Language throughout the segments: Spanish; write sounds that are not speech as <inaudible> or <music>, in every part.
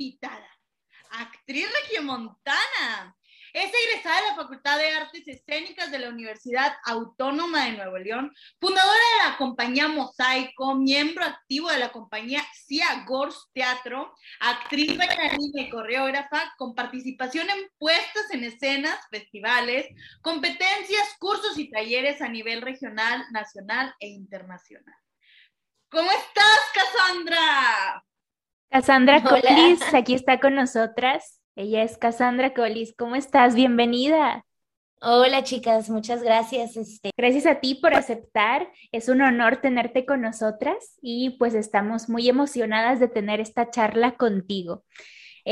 invitada, actriz regiomontana. Es egresada de la Facultad de Artes Escénicas de la Universidad Autónoma de Nuevo León, fundadora de la compañía Mosaico, miembro activo de la compañía Cia Gors Teatro, actriz, bailarina y coreógrafa, con participación en puestas en escenas, festivales, competencias, cursos y talleres a nivel regional, nacional e internacional. ¿Cómo estás, Cassandra? Cassandra <laughs> Colis, aquí está con nosotras. Ella es Cassandra Colis. ¿Cómo estás? Bienvenida. Hola chicas, muchas gracias. Este. Gracias a ti por aceptar. Es un honor tenerte con nosotras y pues estamos muy emocionadas de tener esta charla contigo.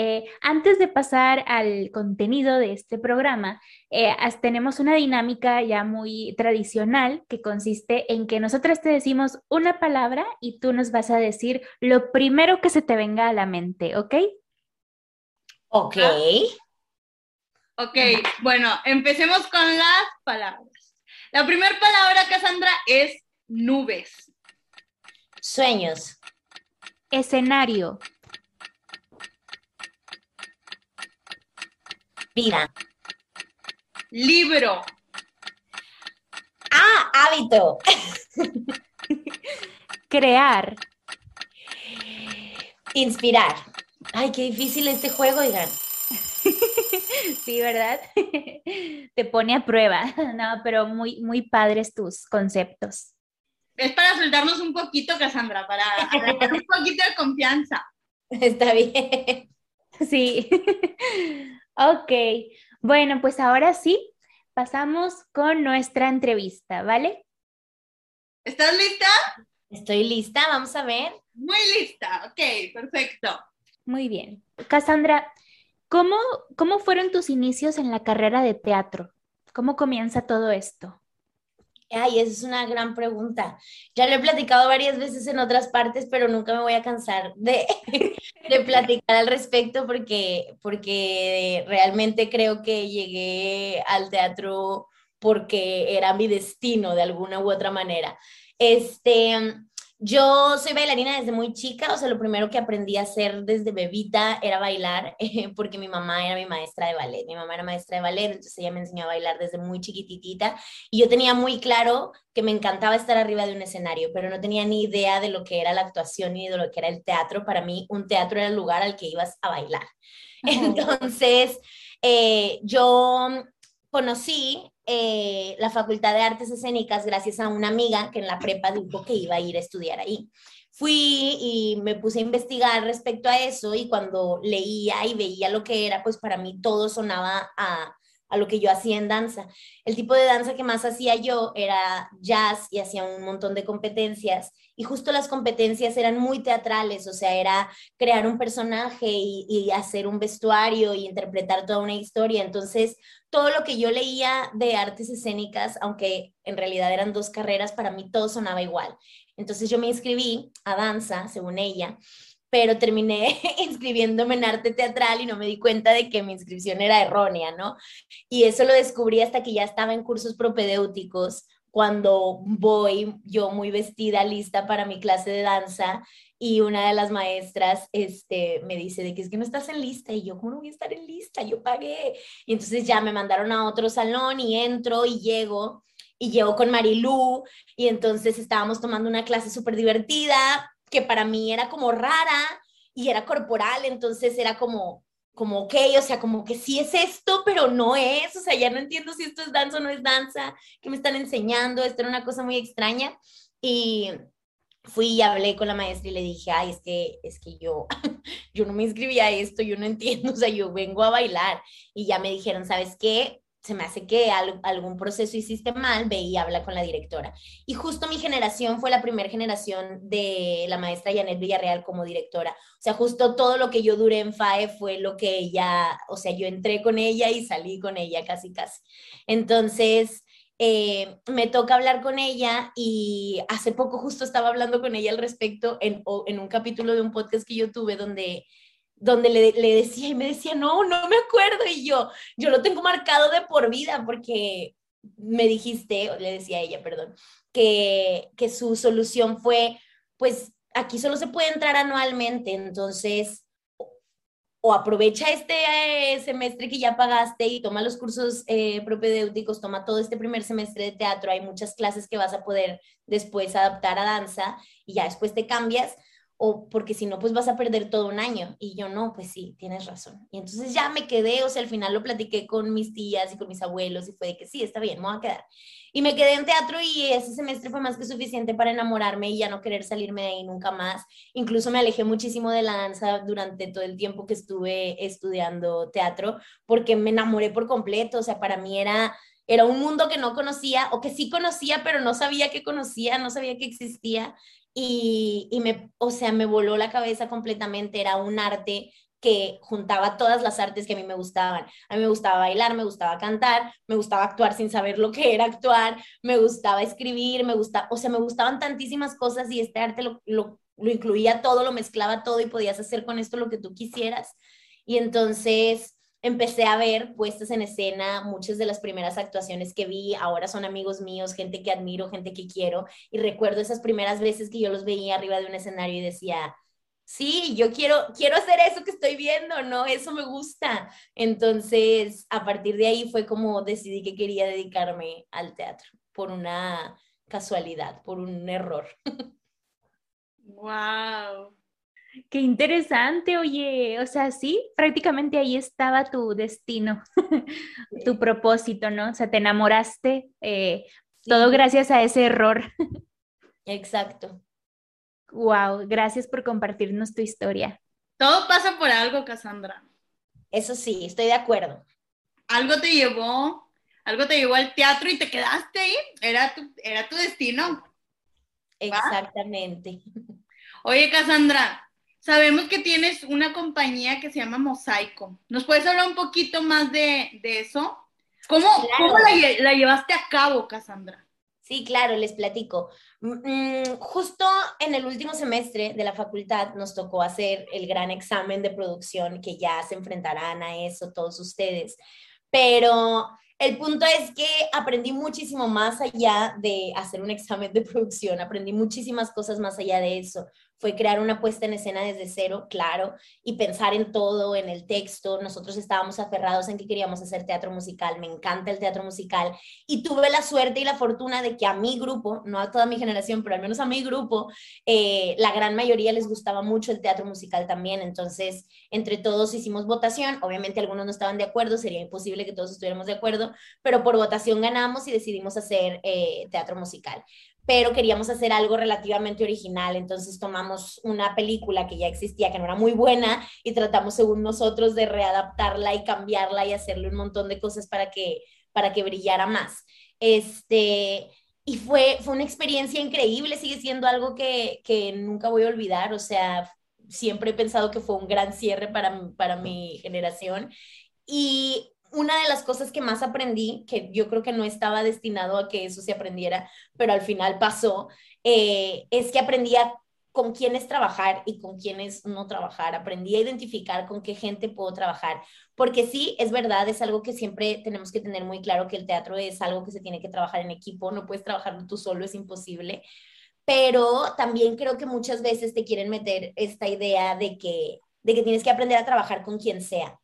Eh, antes de pasar al contenido de este programa, eh, tenemos una dinámica ya muy tradicional que consiste en que nosotras te decimos una palabra y tú nos vas a decir lo primero que se te venga a la mente, ¿ok? Ok. Ok, <laughs> bueno, empecemos con las palabras. La primera palabra, Cassandra, es nubes. Sueños. Escenario. Vida. Libro. Ah, hábito. <laughs> Crear. Inspirar. Ay, qué difícil este juego, oigan. <laughs> Sí, ¿verdad? <laughs> Te pone a prueba, no, pero muy, muy padres tus conceptos. Es para soltarnos un poquito, Cassandra, para agarrar un poquito de confianza. Está bien. Sí. Ok. Bueno, pues ahora sí, pasamos con nuestra entrevista, ¿vale? ¿Estás lista? Estoy lista, vamos a ver. Muy lista, ok, perfecto. Muy bien. Cassandra, ¿cómo, ¿cómo fueron tus inicios en la carrera de teatro? ¿Cómo comienza todo esto? Ay, esa es una gran pregunta. Ya lo he platicado varias veces en otras partes, pero nunca me voy a cansar de, <laughs> de platicar al respecto porque, porque realmente creo que llegué al teatro porque era mi destino de alguna u otra manera. Este, yo soy bailarina desde muy chica, o sea, lo primero que aprendí a hacer desde bebita era bailar, <laughs> porque mi mamá era mi maestra de ballet. Mi mamá era maestra de ballet, entonces ella me enseñó a bailar desde muy chiquititita. Y yo tenía muy claro que me encantaba estar arriba de un escenario, pero no tenía ni idea de lo que era la actuación ni de lo que era el teatro. Para mí, un teatro era el lugar al que ibas a bailar. <laughs> Entonces, eh, yo conocí eh, la Facultad de Artes Escénicas gracias a una amiga que en la prepa dijo que iba a ir a estudiar ahí. Fui y me puse a investigar respecto a eso y cuando leía y veía lo que era, pues para mí todo sonaba a, a lo que yo hacía en danza. El tipo de danza que más hacía yo era jazz y hacía un montón de competencias y justo las competencias eran muy teatrales, o sea, era crear un personaje y, y, hacer un vestuario y interpretar toda una historia. Entonces, todo lo que yo leía de artes escénicas, aunque en realidad eran dos carreras, para mí todo sonaba igual. Entonces yo me inscribí a danza, según ella, pero terminé <laughs> inscribiéndome en arte teatral y no me di cuenta de que mi inscripción era errónea, ¿no? Y eso lo descubrí hasta que ya estaba en cursos propedéuticos, cuando voy yo muy vestida, lista para mi clase de danza y una de las maestras este, me dice de que es que no estás en lista y yo, ¿cómo no voy a estar en lista? Yo pagué. Y entonces ya me mandaron a otro salón y entro y llego y llego con Marilú y entonces estábamos tomando una clase súper divertida que para mí era como rara y era corporal, entonces era como, como, ok, o sea, como que sí es esto, pero no es, o sea, ya no entiendo si esto es danza o no es danza, que me están enseñando, esto era una cosa muy extraña y fui y hablé con la maestra y le dije, ay, es que, es que yo, <laughs> yo no me inscribí a esto, yo no entiendo, o sea, yo vengo a bailar. Y ya me dijeron, ¿sabes qué? Se me hace que algún proceso hiciste mal, ve y habla con la directora. Y justo mi generación fue la primera generación de la maestra Janet Villarreal como directora. O sea, justo todo lo que yo duré en FAE fue lo que ella, o sea, yo entré con ella y salí con ella casi, casi. Entonces, eh, me toca hablar con ella y hace poco justo estaba hablando con ella al respecto en, en un capítulo de un podcast que yo tuve donde, donde le, le, decía y me decía, no, no me acuerdo y yo, yo lo tengo marcado de por vida porque me dijiste, le decía a ella, perdón, que, que su solución fue, pues aquí solo se puede entrar anualmente, entonces o aprovecha este eh, semestre que ya pagaste y toma los cursos eh, propedéuticos, toma todo este primer semestre de teatro, hay muchas clases que vas a poder después adaptar a danza y ya después te cambias, o porque si no, pues vas a perder todo un año. Y yo no, pues sí, tienes razón. Y entonces ya me quedé, o sea, al final lo platiqué con mis tías y con mis abuelos y fue de que sí, está bien, me voy a quedar. Y me quedé en teatro y ese semestre fue más que suficiente para enamorarme y ya no querer salirme de ahí nunca más. Incluso me alejé muchísimo de la danza durante todo el tiempo que estuve estudiando teatro porque me enamoré por completo, o sea, para mí era era un mundo que no conocía o que sí conocía, pero no sabía que conocía, no sabía que existía y, y me, o sea, me voló la cabeza completamente, era un arte que juntaba todas las artes que a mí me gustaban. A mí me gustaba bailar, me gustaba cantar, me gustaba actuar sin saber lo que era actuar, me gustaba escribir, me gustaba, o sea, me gustaban tantísimas cosas y este arte lo, lo, lo incluía todo, lo mezclaba todo y podías hacer con esto lo que tú quisieras. Y entonces empecé a ver puestas en escena muchas de las primeras actuaciones que vi, ahora son amigos míos, gente que admiro, gente que quiero, y recuerdo esas primeras veces que yo los veía arriba de un escenario y decía, sí, yo quiero, quiero hacer eso que estoy viendo, ¿no? Eso me gusta. Entonces, a partir de ahí fue como decidí que quería dedicarme al teatro, por una casualidad, por un error. <laughs> Wow. Qué interesante, oye, o sea, sí, prácticamente ahí estaba tu destino, <laughs> tu propósito, ¿no? O sea, te enamoraste, eh, todo gracias a ese error. <laughs> Exacto. Wow, gracias por compartirnos tu historia. Todo pasa por algo, Cassandra. Eso sí, estoy de acuerdo. Algo te llevó, algo te llevó al teatro y te quedaste ahí. Era tu, era tu destino. Exactamente. <laughs> Oye, Cassandra, sabemos que tienes una compañía que se llama Mosaico. ¿Nos puedes hablar un poquito más de, de eso? ¿Cómo, claro. ¿cómo la, la, llevaste a cabo, Cassandra? Sí, claro, les platico. Mm, justo en el último semestre de la facultad nos tocó hacer el gran examen de producción que ya se enfrentarán a eso todos ustedes. Pero el punto es que aprendí muchísimo más allá de hacer un examen de <laughs> producción, aprendí muchísimas cosas más allá de eso fue crear una puesta en escena desde cero, claro, y pensar en todo, en el texto. Nosotros estábamos aferrados en que queríamos hacer teatro musical, me encanta el teatro musical, y tuve la suerte y la fortuna de que a mi grupo, no a toda mi generación, pero al menos a mi grupo, eh, la gran mayoría les gustaba mucho el teatro musical también. Entonces, entre todos hicimos votación, obviamente algunos no estaban de acuerdo, sería imposible que todos estuviéramos de acuerdo, pero por votación ganamos y decidimos hacer eh, teatro musical pero queríamos hacer algo relativamente original, entonces tomamos una película que ya existía, que no era muy buena, y tratamos según nosotros de readaptarla y cambiarla y hacerle un montón de cosas para que, para que brillara más. Este, y fue, fue una experiencia increíble, sigue siendo algo que, que nunca voy a olvidar, o sea, siempre he pensado que fue un gran cierre para, para mi generación. Y una de las cosas que más aprendí, que yo creo que no estaba destinado a que eso se aprendiera, pero al final pasó, eh, es que aprendía con quiénes trabajar y con quiénes no trabajar. Aprendí a identificar con qué gente puedo trabajar. Porque sí, es verdad, es algo que siempre tenemos que tener muy claro que el teatro es algo que se tiene que trabajar en equipo, no puedes trabajarlo tú solo, es imposible. Pero también creo que muchas veces te quieren meter esta idea de que, de que tienes que aprender a trabajar con quien sea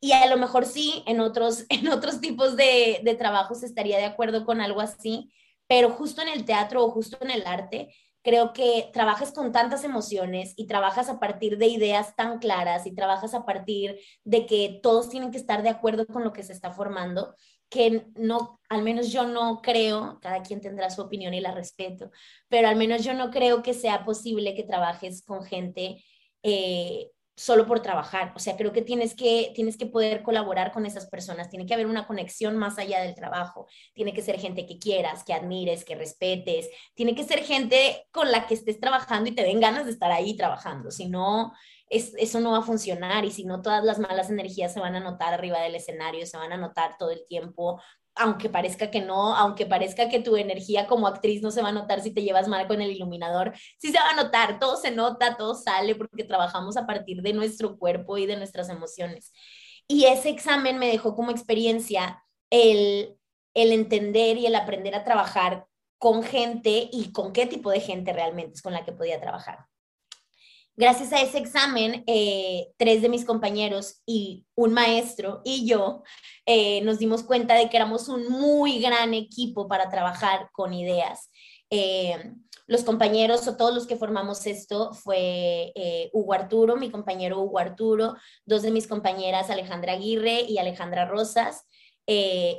y a lo mejor sí, en otros, <laughs> en otros tipos de, de trabajos estaría de acuerdo con algo así, pero justo en el teatro o justo en el arte, creo que trabajas con tantas emociones y trabajas a partir de ideas tan claras y trabajas a partir de que todos tienen que estar de acuerdo con lo que se está formando, que no, al menos yo no creo, cada quien tendrá su opinión y la respeto, pero al menos yo no creo que sea posible que trabajes con gente eh, solo por trabajar. O sea, creo que tienes que, tienes que poder colaborar con esas personas, tiene que haber una conexión más allá del trabajo, tiene que ser gente que quieras, que admires, que respetes, tiene que ser gente con la que estés trabajando y te den ganas de estar ahí trabajando, si no, es, eso no va a funcionar y si no, todas las malas energías se van a notar arriba del escenario, se van a notar todo el tiempo, aunque parezca que no, aunque parezca que tu energía como actriz no se va a notar si te llevas mal con el iluminador, sí se va a notar, todo se nota, todo sale porque trabajamos a partir de nuestro cuerpo y de nuestras emociones. Y ese examen me dejó como experiencia el, el entender y el aprender a trabajar con gente y con qué tipo de gente realmente es con la que podía trabajar. Gracias a ese examen, eh, tres de mis compañeros y un maestro y yo eh, nos dimos cuenta de que éramos un muy gran equipo para trabajar con ideas. Eh, los compañeros o todos los que formamos esto fue Hugo Arturo, mi compañero Hugo Arturo, dos de mis compañeras Alejandra Aguirre y Alejandra Rosas,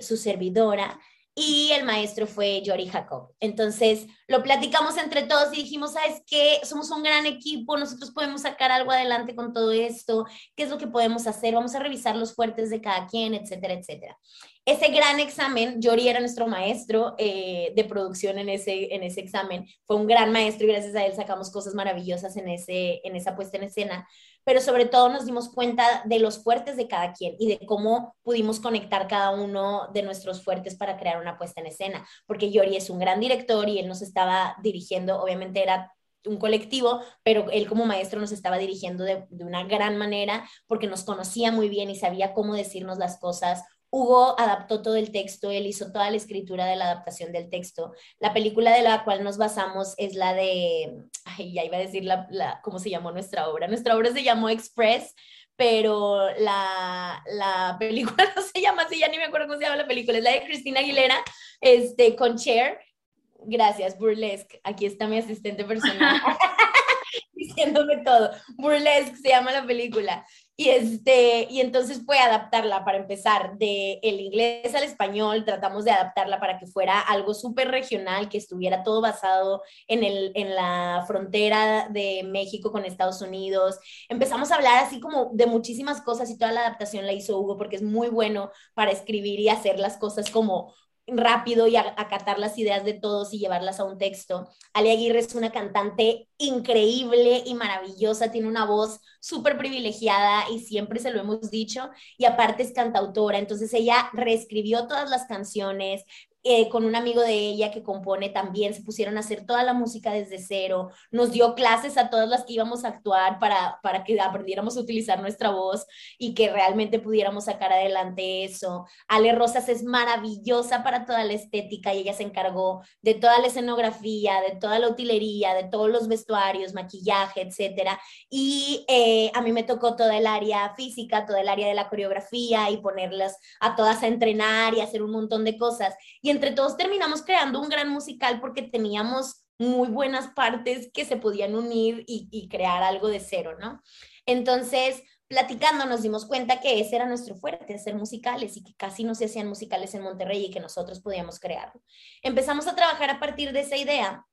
su servidora, y el maestro fue Yori Jacob. Entonces lo platicamos entre todos y dijimos, ¿sabes qué? Somos un gran equipo, nosotros podemos sacar algo adelante con todo esto, ¿qué es lo que podemos hacer? Vamos a revisar los fuertes de cada quien, etcétera, etcétera. Ese gran examen, Yori era nuestro maestro eh, de producción en ese, en ese examen, fue un gran maestro y gracias a él sacamos cosas maravillosas en, ese, en esa puesta en escena, pero sobre todo nos dimos cuenta de los fuertes de cada quien y de cómo pudimos conectar cada uno de nuestros fuertes para crear una puesta en escena, porque Yori es un gran director y él nos estaba dirigiendo, obviamente era un colectivo, pero él como maestro nos estaba dirigiendo de, de, una gran manera porque nos conocía muy bien y sabía cómo decirnos las cosas Hugo adaptó todo el texto, él hizo toda la escritura de la adaptación del texto. La película de la cual nos basamos es la de, ay, ya iba a decir la, cómo se llamó nuestra obra. Nuestra obra se llamó Express, pero la, la película <laughs> no se llama así, ya ni me acuerdo cómo se llama la película, es la de Cristina Aguilera, este, con Cher. Gracias, Burlesque. Aquí está mi asistente personal <laughs> <laughs> diciéndome todo. Burlesque se llama la película. Y, este, y entonces fue adaptarla para empezar de el inglés al español, tratamos de adaptarla para que fuera algo súper regional, que estuviera todo basado en, el, en la frontera de México con Estados Unidos. Empezamos a hablar así como de muchísimas cosas y toda la adaptación la hizo Hugo porque es muy bueno para escribir y hacer las cosas como rápido y acatar las ideas de todos y llevarlas a un texto. Ale Aguirre es una cantante increíble y maravillosa, tiene una voz súper privilegiada y siempre se lo hemos dicho, y aparte es cantautora, entonces ella reescribió todas las canciones, eh, con un amigo de ella que compone también, se pusieron a hacer toda la música desde cero, nos dio clases a todas las que íbamos a actuar para, para que aprendiéramos a utilizar nuestra voz y que realmente pudiéramos sacar adelante eso. Ale Rosas es maravillosa para toda la estética y ella se encargó de toda la escenografía, de toda la utilería, de todos los vestuarios, maquillaje, etcétera. Y eh, a mí me tocó toda el área física, toda el área de la coreografía y ponerlas a todas a entrenar y hacer un montón de cosas. Y entre todos terminamos creando un gran musical porque teníamos muy buenas partes que se podían unir y, crear algo de cero, ¿no? Entonces, platicando nos dimos cuenta que ese era nuestro fuerte, hacer musicales y que casi no se hacían musicales en Monterrey y que nosotros podíamos crearlo. Empezamos a trabajar a partir de esa idea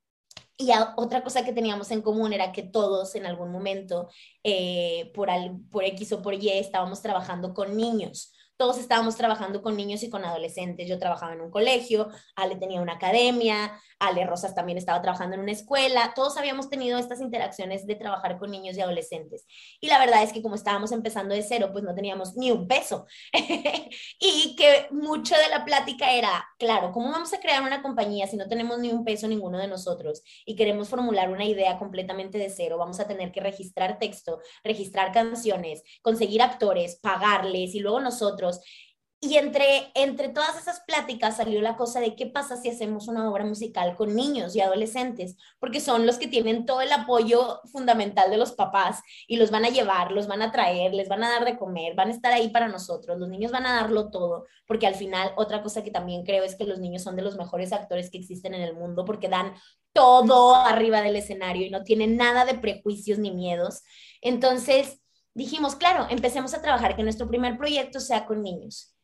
y otra cosa que teníamos en común era que todos en algún momento, eh, por, por X o por Y, estábamos trabajando con niños todos estábamos trabajando con niños y con adolescentes. Yo trabajaba en un colegio, Ale tenía una academia, Ale Rosas también estaba trabajando en una escuela. Todos habíamos tenido estas interacciones de trabajar con niños y adolescentes. Y la verdad es que como estábamos empezando de cero, pues no teníamos ni un peso. <laughs> y que mucho de la plática era, claro, ¿cómo vamos a crear una compañía si no tenemos ni un peso ninguno de nosotros y queremos formular una idea completamente de cero? Vamos a tener que registrar texto, registrar canciones, conseguir actores, pagarles y luego nosotros y entre, entre todas esas pláticas salió la cosa de qué pasa si hacemos una obra musical con niños y adolescentes, porque son los que tienen todo el apoyo fundamental de los papás y los van a llevar, los van a traer, les van a dar de comer, van a estar ahí para nosotros, los niños van a darlo todo, porque al final otra cosa que también creo es que los niños son de los mejores actores que existen en el mundo porque dan todo arriba del escenario y no tienen nada de prejuicios ni miedos. Entonces, dijimos, claro, empecemos a trabajar, que nuestro primer proyecto sea con niños.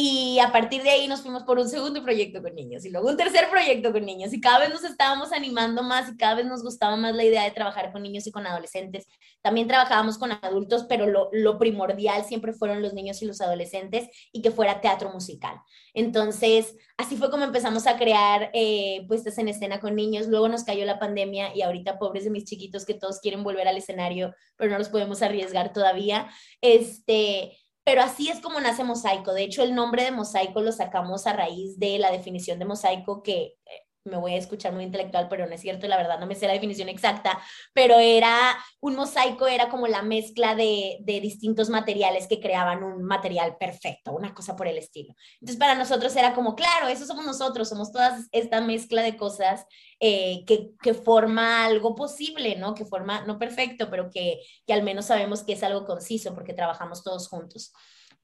Y a partir de ahí nos fuimos por un segundo proyecto con niños y luego un tercer proyecto con niños y cada vez nos estábamos animando más y cada vez nos gustaba más la idea de trabajar con niños y con adolescentes. También trabajábamos con adultos, pero lo, lo primordial siempre fueron los niños y los adolescentes y que fuera teatro musical. Entonces, así fue como empezamos a crear eh, puestas en escena con niños. Luego nos cayó la pandemia y ahorita pobres de mis chiquitos que todos quieren volver al escenario, pero no los podemos arriesgar todavía. Este pero así es como nace Mosaico. De hecho, el nombre de Mosaico lo sacamos a raíz de la definición de mosaico que eh, me voy a escuchar muy intelectual, pero no es cierto, la verdad no me sé la definición exacta, pero era un mosaico, era como la mezcla de, de, distintos materiales que creaban un material perfecto, una cosa por el estilo. Entonces para nosotros era como, claro, eso somos nosotros, somos toda esta mezcla de cosas eh, que, que, forma algo posible, ¿no? Que forma, no perfecto, pero que, que al menos sabemos que es algo conciso porque trabajamos todos juntos.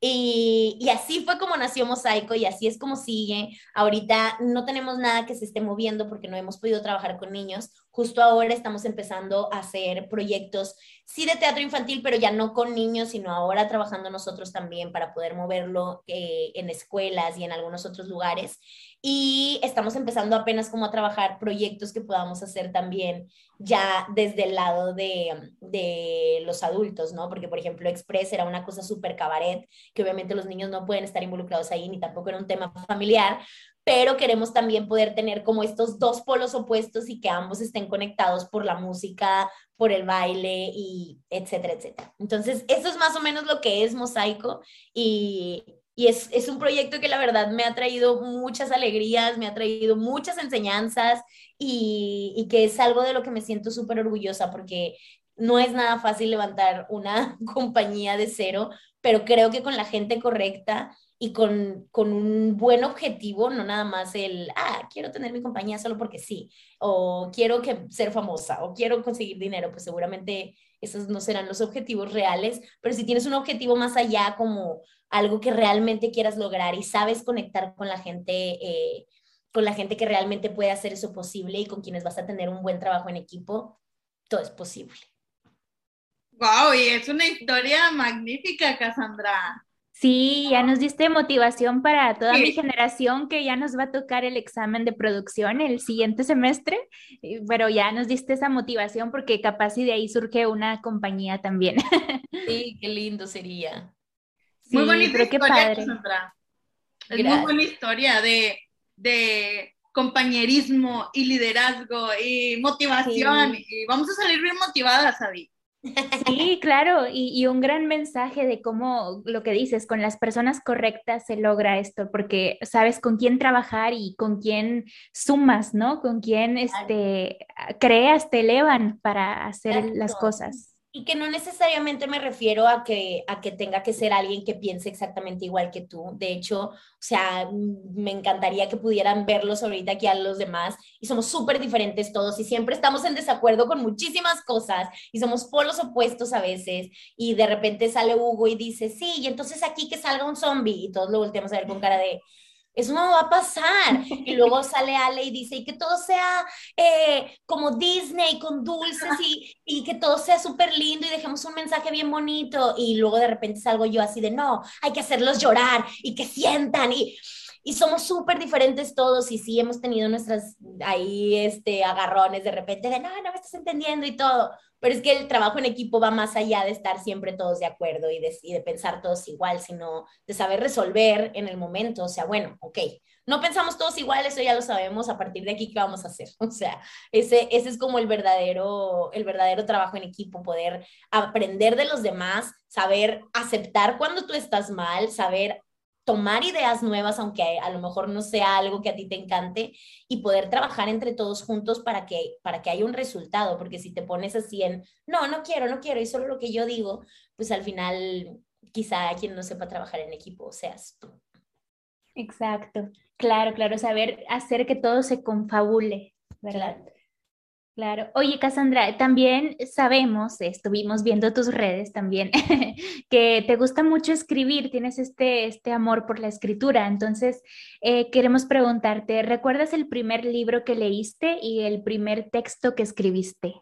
Y, así fue como nació Mosaico y así es como sigue. Ahorita no tenemos nada que se esté moviendo porque no hemos podido trabajar con niños. Justo ahora estamos empezando a hacer proyectos, sí de teatro infantil, pero ya no con niños, sino ahora trabajando nosotros también para poder moverlo eh, en escuelas y en algunos otros lugares y estamos empezando apenas como a trabajar proyectos que podamos hacer también ya desde el lado de, de los adultos, ¿no? Porque, por ejemplo, Express era una cosa súper cabaret, que obviamente los niños no pueden estar involucrados ahí, ni tampoco era un tema familiar, pero queremos también poder tener como estos dos polos opuestos y que ambos estén conectados por la música, por el baile y etcétera, etcétera. Entonces, eso es más o menos lo que es Mosaico y, y es, es, un proyecto que la verdad me ha traído muchas alegrías, me ha traído muchas enseñanzas y, y que es algo de lo que me siento súper orgullosa porque no es nada fácil levantar una <laughs> compañía de cero, pero creo que con la gente correcta y con, con, un buen objetivo, no nada más el, ah, quiero tener mi compañía solo porque sí, o quiero que, ser famosa, o quiero conseguir dinero, pues seguramente esos no serán los objetivos reales, pero si tienes un objetivo más allá como algo que realmente quieras lograr y sabes conectar con la gente, eh, con la gente que realmente puede hacer eso posible y con quienes vas a tener un buen trabajo en equipo, todo es posible. Wow, y es una historia magnífica, Cassandra. Sí, ya nos diste motivación para toda mi generación que ya nos va a tocar el examen de producción el siguiente semestre, pero ya nos diste esa motivación porque capaz y de ahí surge una compañía también. <laughs> Sí, qué lindo sería muy bonita historia, Sandra. Es muy buena historia de, de, compañerismo y liderazgo y motivación. Y vamos a salir bien motivadas, Adi. Sí, claro, y, y, un gran mensaje de cómo lo que dices, con las personas correctas se logra esto, porque sabes con quién trabajar y con quién sumas, ¿no? Con quién este, creas, te elevan para hacer las cosas. Y que no necesariamente me refiero a que, a que tenga que ser alguien que piense exactamente igual que tú. De hecho, o sea, me encantaría que pudieran verlos ahorita aquí a los demás. Y somos súper diferentes todos y siempre estamos en desacuerdo con muchísimas cosas y somos polos opuestos a veces. Y de repente sale Hugo y dice, sí, y entonces aquí que salga un zombie. Y todos lo volteamos a ver con cara de, eso no va a pasar. Y luego <laughs> sale Ale y dice, y que todo sea eh, como Disney, con dulces y, y que todo sea súper lindo y dejemos un mensaje bien bonito. Y luego de repente salgo yo así de, no, hay que hacerlos llorar y que sientan. Y, y somos súper diferentes todos y sí hemos tenido nuestras ahí este agarrones de repente de no, no me estás entendiendo y todo, pero es que el trabajo en equipo va más allá de estar siempre todos de acuerdo y de, y de pensar todos igual, sino de saber resolver en el momento, o sea, bueno, ok, no pensamos todos igual, eso ya lo sabemos, a partir de aquí, ¿qué vamos a hacer? <laughs> O sea, ese, ese es como el verdadero, el verdadero trabajo en equipo, poder aprender de los demás, saber aceptar cuando tú estás mal, saber tomar ideas nuevas, aunque a lo mejor no sea algo que a ti te encante, y poder trabajar entre todos juntos para que, para que haya un resultado, porque si te pones así en, no, no quiero, no quiero, y solo lo que yo digo, pues al final quizá quien no sepa trabajar en equipo seas tú. Exacto, claro, claro, saber hacer que todo se confabule, ¿verdad? Claro. Oye, Cassandra, también sabemos, estuvimos viendo tus redes también, <laughs> que te gusta mucho escribir, tienes este, este amor por la escritura. Entonces, eh, queremos preguntarte, ¿recuerdas el primer libro que leíste y el primer texto que escribiste?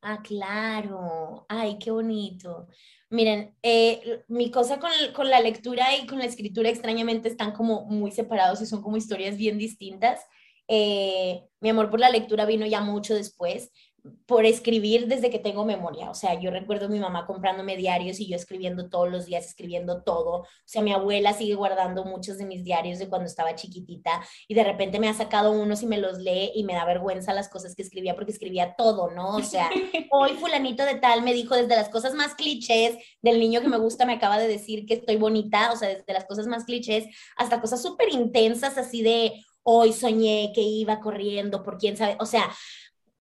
Ah, claro. Ay, qué bonito. Miren, eh, mi cosa con, con la lectura y con la escritura extrañamente están como muy separados y son como historias bien distintas. Eh, mi amor por la lectura vino ya mucho después, por escribir desde que tengo memoria. O sea, yo recuerdo a mi mamá comprándome diarios y yo escribiendo todos los días, escribiendo todo. O sea, mi abuela sigue guardando muchos de mis diarios de cuando estaba chiquitita y de repente me ha sacado unos y me los lee y me da vergüenza las cosas que escribía porque escribía todo, ¿no? O sea, <laughs> hoy fulanito de tal me dijo desde las cosas más clichés del niño que me gusta me acaba de decir que estoy bonita, o sea, desde las cosas más clichés hasta cosas súper intensas así de hoy soñé que iba corriendo por quién sabe, o sea,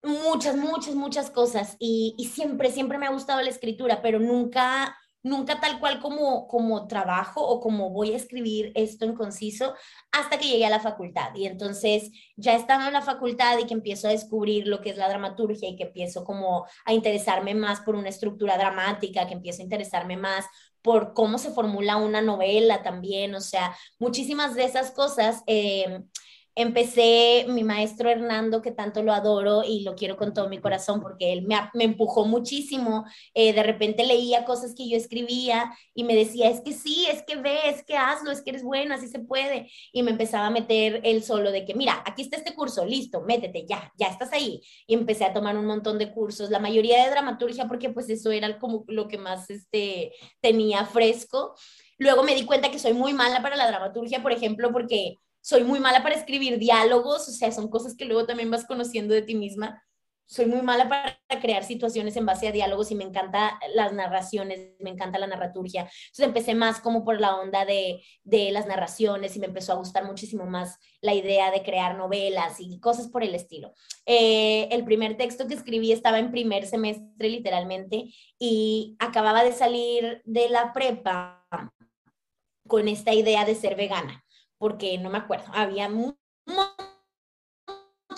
muchas, muchas, muchas cosas y, y siempre, siempre me ha gustado la escritura, pero nunca nunca tal cual como, como trabajo o como voy a escribir esto en conciso hasta que llegué a la facultad. Y entonces ya estando en la facultad y que empiezo a descubrir lo que es la dramaturgia y que empiezo como a interesarme más por una estructura dramática, que empiezo a interesarme más por cómo se formula una novela también, o sea, muchísimas de esas cosas. Eh, empecé mi maestro Hernando, que tanto lo adoro y lo quiero con todo mi corazón porque él me, empujó muchísimo. Eh, de repente leía cosas que yo escribía y me decía, es que sí, es que ve, es que hazlo, es que eres bueno, así se puede. Y me empezaba a meter el solo de que, mira, aquí está este curso, listo, métete, ya, ya estás ahí. Y empecé a tomar un montón de cursos, la mayoría de dramaturgia porque pues eso era como lo que más este, tenía fresco. Luego me di cuenta que soy muy mala para la dramaturgia, por ejemplo, porque soy muy mala para escribir diálogos, o sea, son cosas que luego también vas conociendo de ti misma. Soy muy mala para crear situaciones en base a diálogos y me encanta las narraciones, me encanta la narraturgia. Entonces empecé más como por la onda de, de las narraciones y me empezó a gustar muchísimo más la idea de crear novelas y cosas por el estilo. Eh, el primer texto que escribí estaba en primer semestre literalmente y acababa de salir de la prepa con esta idea de ser vegana porque no me acuerdo, había un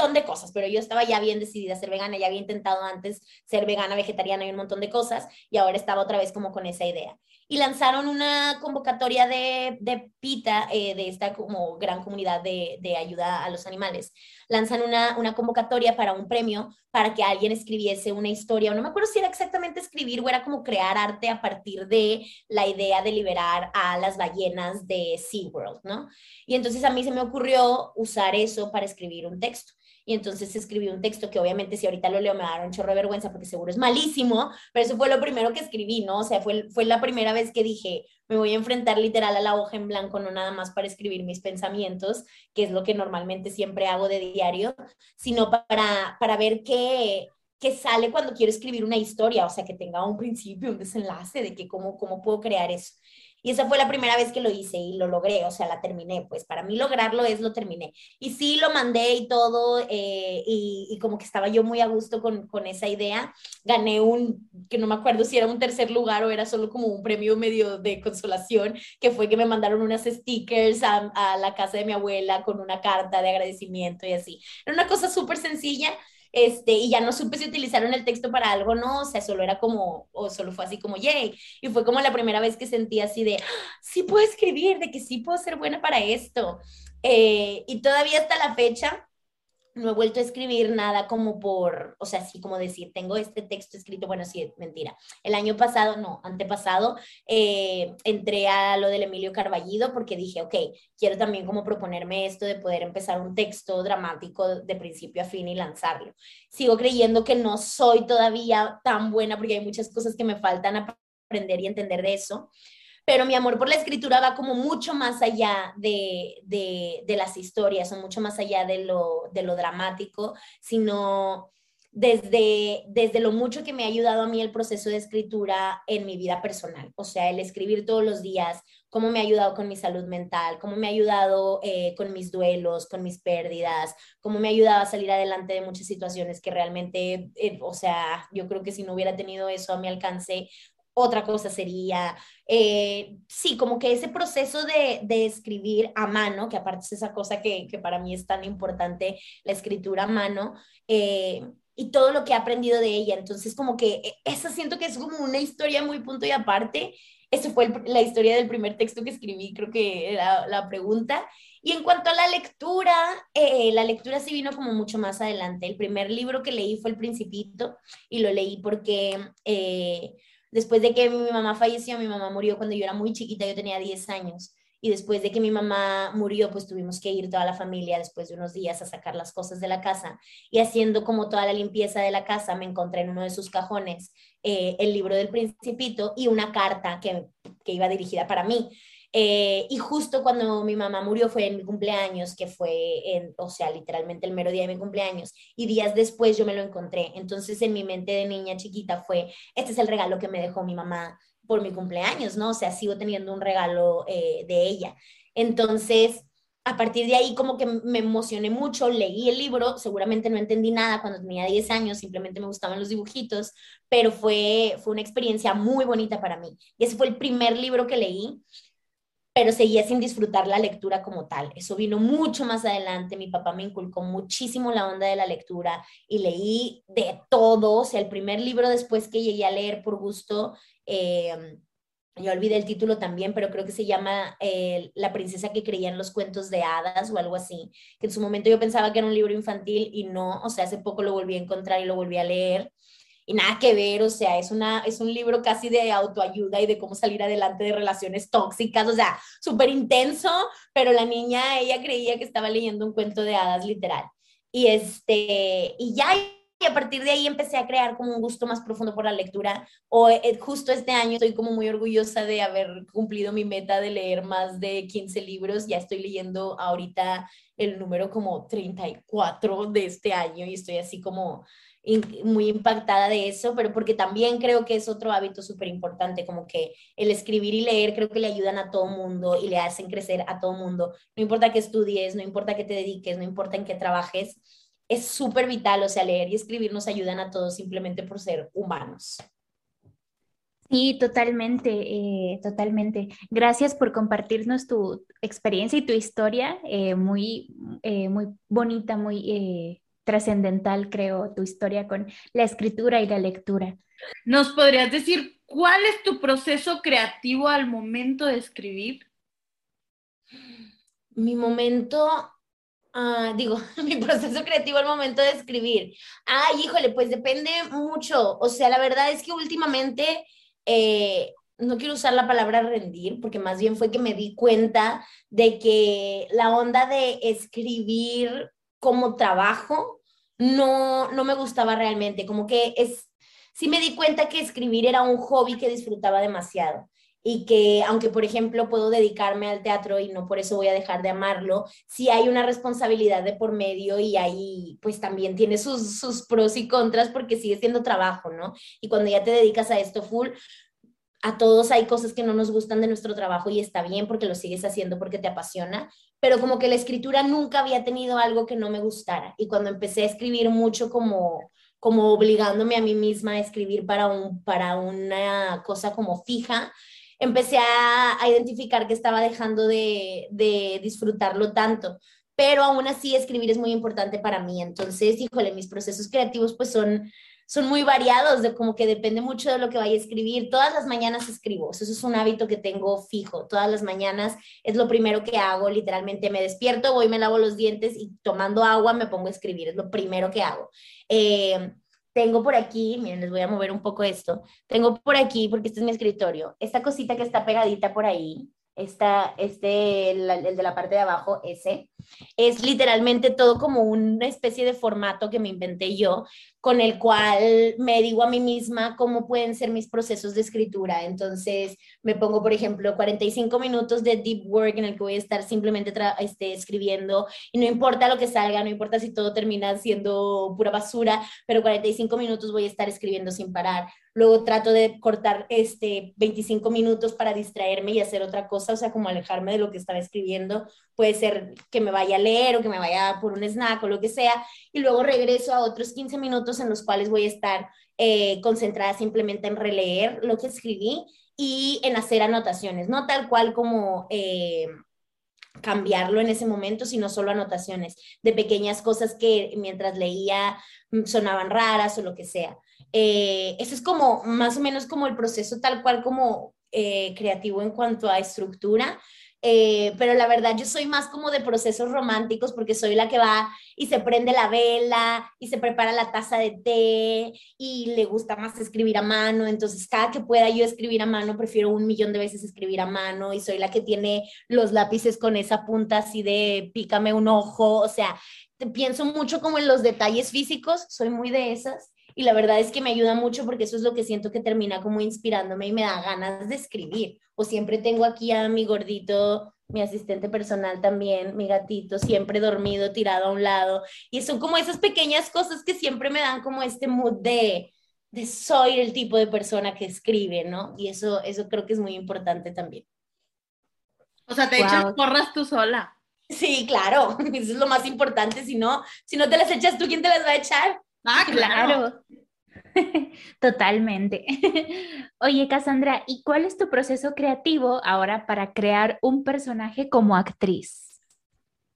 de cosas, pero yo estaba ya bien decidida a ser vegana, ya había intentado antes ser vegana, vegetariana y un montón de cosas, y ahora estaba otra vez como con esa idea y lanzaron una convocatoria de, de PITA, eh, de esta como gran comunidad de, de, ayuda a los animales. Lanzan una, una convocatoria para un premio para que alguien escribiese una historia, no me acuerdo si era exactamente escribir o era como crear arte a partir de la idea de liberar a las ballenas de SeaWorld, ¿no? Y entonces a mí se me ocurrió usar eso para escribir un texto y entonces escribí un texto que obviamente si ahorita lo leo me va a dar un chorro de vergüenza porque seguro es malísimo, pero eso fue lo primero que escribí, ¿no? O sea, fue, fue la primera vez que dije, me voy a enfrentar literal a la hoja en blanco, no nada más para escribir mis pensamientos, que es lo que normalmente siempre hago de diario, sino para, para ver qué, qué sale cuando quiero escribir una historia, o sea, que tenga un principio, un desenlace de que cómo, cómo puedo crear eso. Y esa fue la primera vez que lo hice y lo logré, o sea, la terminé. Pues para mí lograrlo es lo terminé. Y sí, lo mandé y todo, eh, y, como que estaba yo muy a gusto con, con, esa idea. Gané un, que no me acuerdo si era un tercer lugar o era solo como un premio medio de consolación, que fue que me mandaron unas stickers a, a la casa de mi abuela con una carta de agradecimiento y así. Era una cosa súper sencilla este, y ya no supe si utilizaron el texto para algo no, o sea, solo era como, o solo fue así como, yay, y fue como la primera vez que sentí así de, ¡Ah! sí puedo escribir, de que sí puedo ser buena para esto. Eh, y todavía hasta la fecha, no he vuelto a escribir nada como por, o sea, así como decir, tengo este texto escrito, bueno, sí, mentira. El año pasado, no, antepasado, eh, entré a lo del Emilio Carballido porque dije, ok, quiero también como proponerme esto de poder empezar un texto dramático de principio a fin y lanzarlo. Sigo creyendo que no soy todavía tan buena porque hay muchas cosas que me faltan aprender y entender de eso, pero mi amor por la escritura va como mucho más allá de, de, las historias, o mucho más allá de lo, de lo dramático, sino desde, desde lo mucho que me ha ayudado a mí el proceso de escritura en mi vida personal. O sea, el escribir todos los días, cómo me ha ayudado con mi salud mental, cómo me ha ayudado eh, con mis duelos, con mis pérdidas, cómo me ha ayudado a salir adelante de muchas situaciones que realmente, eh, o sea, yo creo que si no hubiera tenido eso a mi alcance, otra cosa sería, eh, sí, como que ese proceso de, de, escribir a mano, que aparte es esa cosa que, que, para mí es tan importante, la escritura a mano, eh, y todo lo que he aprendido de ella. Entonces, como que e, esa siento que es como una historia muy punto y aparte. Esa fue la historia del primer texto que escribí, creo que era la pregunta. Y en cuanto a la lectura, eh, la lectura sí vino como mucho más adelante. El primer libro que leí fue El Principito y lo leí porque Después de que mi mamá falleció, mi mamá murió cuando yo era muy chiquita, yo tenía 10 años. Y después de que mi mamá murió, pues tuvimos que ir toda la familia después de unos días a sacar las cosas de la casa. Y haciendo como toda la limpieza de la casa, me encontré en uno de sus cajones eh, el libro del principito y una carta que, que iba dirigida para mí. Eh, y justo cuando mi mamá murió fue en mi cumpleaños, que fue, en, o sea, literalmente el mero día de mi cumpleaños, y días después yo me lo encontré. Entonces en mi mente de niña chiquita fue, este es el regalo que me dejó mi mamá por mi cumpleaños, ¿no? O sea, sigo teniendo un regalo eh, de ella. Entonces, a partir de ahí como que me emocioné mucho, leí el libro, seguramente no entendí nada cuando tenía 10 años, simplemente me gustaban los dibujitos, pero fue, fue una experiencia muy bonita para mí. Y ese fue el primer libro que leí, pero seguía sin disfrutar la lectura como tal. Eso vino mucho más adelante, mi papá me inculcó muchísimo la onda de la lectura y leí de todo, o sea, el primer libro después que llegué a leer por gusto. Eh, yo olvidé el título también, pero creo que se llama eh, La princesa que creía en los cuentos de hadas o algo así, que en su momento yo pensaba que era un libro infantil y no, o sea, hace poco lo volví a encontrar y lo volví a leer y nada que ver, o sea, es, una, es un libro casi de autoayuda y de cómo salir adelante de relaciones tóxicas, o sea, súper intenso, pero la niña, ella creía que estaba leyendo un cuento de hadas literal. Y, este, y ya y a partir de ahí empecé a crear como un gusto más profundo por la lectura. O eh, justo este año estoy como muy orgullosa de haber cumplido mi meta de leer más de 15 libros. Ya estoy leyendo ahorita el número como 34 de este año y estoy así como muy impactada de eso, pero porque también creo que es otro hábito súper importante, como que el escribir y leer creo que le ayudan a todo mundo y le hacen crecer a todo mundo. No importa que estudies, no importa que te dediques, no importa en qué trabajes, es súper vital, o sea, leer y escribir nos ayudan a todos simplemente por ser humanos. Sí, totalmente, eh, totalmente. Gracias por compartirnos tu experiencia y tu historia, eh, muy, eh, muy bonita, muy trascendental, creo, tu historia con la escritura y la lectura. ¿Nos podrías decir cuál es tu proceso creativo al momento de escribir? Mi momento Ah, digo, <laughs> mi proceso creativo al momento de escribir. Ay, híjole, pues depende mucho. O sea, la verdad es que últimamente, eh, no quiero usar la palabra rendir, porque más bien fue que me di cuenta de que la onda de escribir como trabajo no, no me gustaba realmente. Como que es, sí me di cuenta que escribir era un hobby que disfrutaba demasiado y que aunque por ejemplo puedo dedicarme al teatro y no por eso voy a dejar de amarlo, sí hay una responsabilidad de por medio y ahí pues también tiene sus, sus pros y contras porque sigue siendo trabajo, ¿no? Y cuando ya te dedicas a esto full, a todos hay cosas que no nos gustan de nuestro trabajo y está bien porque lo sigues haciendo porque te apasiona, pero como que la escritura nunca había tenido algo que no me gustara y cuando empecé a escribir mucho como como obligándome a mí misma a escribir para un para una cosa como fija, empecé a, identificar que estaba dejando de, de disfrutarlo tanto pero aún así escribir es muy importante para mí. Entonces, híjole, mis procesos creativos pues son, son muy variados, de como que depende mucho de lo que vaya a escribir. Todas las mañanas escribo, eso es un hábito que tengo fijo. Todas las mañanas es lo primero que hago, literalmente me despierto, voy, me lavo los dientes y tomando agua me pongo a escribir, es lo primero que hago. Eh, tengo por aquí, miren, les voy a mover un poco esto. Tengo por aquí, porque este es mi escritorio, esta cosita que está pegadita por ahí, esta, este, el, el, de la parte de abajo, ese, es literalmente todo como una especie de formato que me inventé yo, con el cual me digo a mí misma cómo pueden ser mis procesos de escritura. Entonces me pongo, por ejemplo, 45 minutos de deep work en el que voy a estar simplemente este, escribiendo y no importa lo que salga, no importa si todo termina siendo pura basura, pero 45 minutos voy a estar escribiendo sin parar. Luego trato de cortar este 25 minutos para distraerme y hacer otra cosa, o sea, como alejarme de lo que estaba escribiendo. Puede ser que me vaya a leer o que me vaya por un snack o lo que sea. Y luego regreso a otros 15 minutos en los cuales voy a estar eh, concentrada simplemente en releer lo que escribí y en hacer anotaciones, no tal cual como... Eh, cambiarlo en ese momento, sino solo anotaciones de pequeñas cosas que mientras leía mm, sonaban raras o lo que sea. Eh, eso es como más o menos como el proceso tal cual como eh, creativo en cuanto a estructura. Eh, pero la verdad yo soy más como de procesos románticos porque soy la que va y se prende la vela y se prepara la taza de té y le gusta más escribir a mano, entonces cada que pueda yo escribir a mano prefiero un millón de veces escribir a mano y soy la que tiene los lápices con esa punta así de pícame un ojo, o sea, pienso mucho como en los detalles físicos, soy muy de esas y la verdad es que me ayuda mucho porque eso es lo que siento que termina como inspirándome y me da ganas de escribir. O siempre tengo aquí a mi gordito, mi asistente personal también, mi gatito, siempre dormido, tirado a un lado. Y son como esas pequeñas cosas que siempre me dan como este mood de, de soy el tipo de persona que escribe, ¿no? Y eso, eso creo que es muy importante también. O sea, te echas porras tú sola. Sí, claro, <laughs> eso es lo más importante, si no, si no te las echas tú, ¿quién te las va a echar? Ah, <laughs> claro. <laughs> Totalmente. <laughs> Oye, Cassandra, ¿y cuál es tu proceso creativo ahora para crear un personaje como actriz?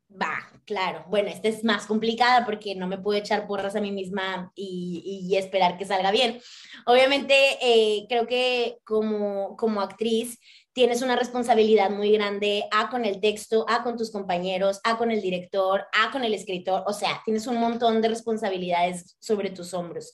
Va, claro. Bueno, esta es más complicada porque no me puedo echar porras a mí misma y, esperar que salga bien. Obviamente, eh, creo que como, como actriz tienes una responsabilidad muy grande, A con el texto, A con tus compañeros, A con el director, A con el escritor, o sea, tienes un montón de responsabilidades sobre tus hombros.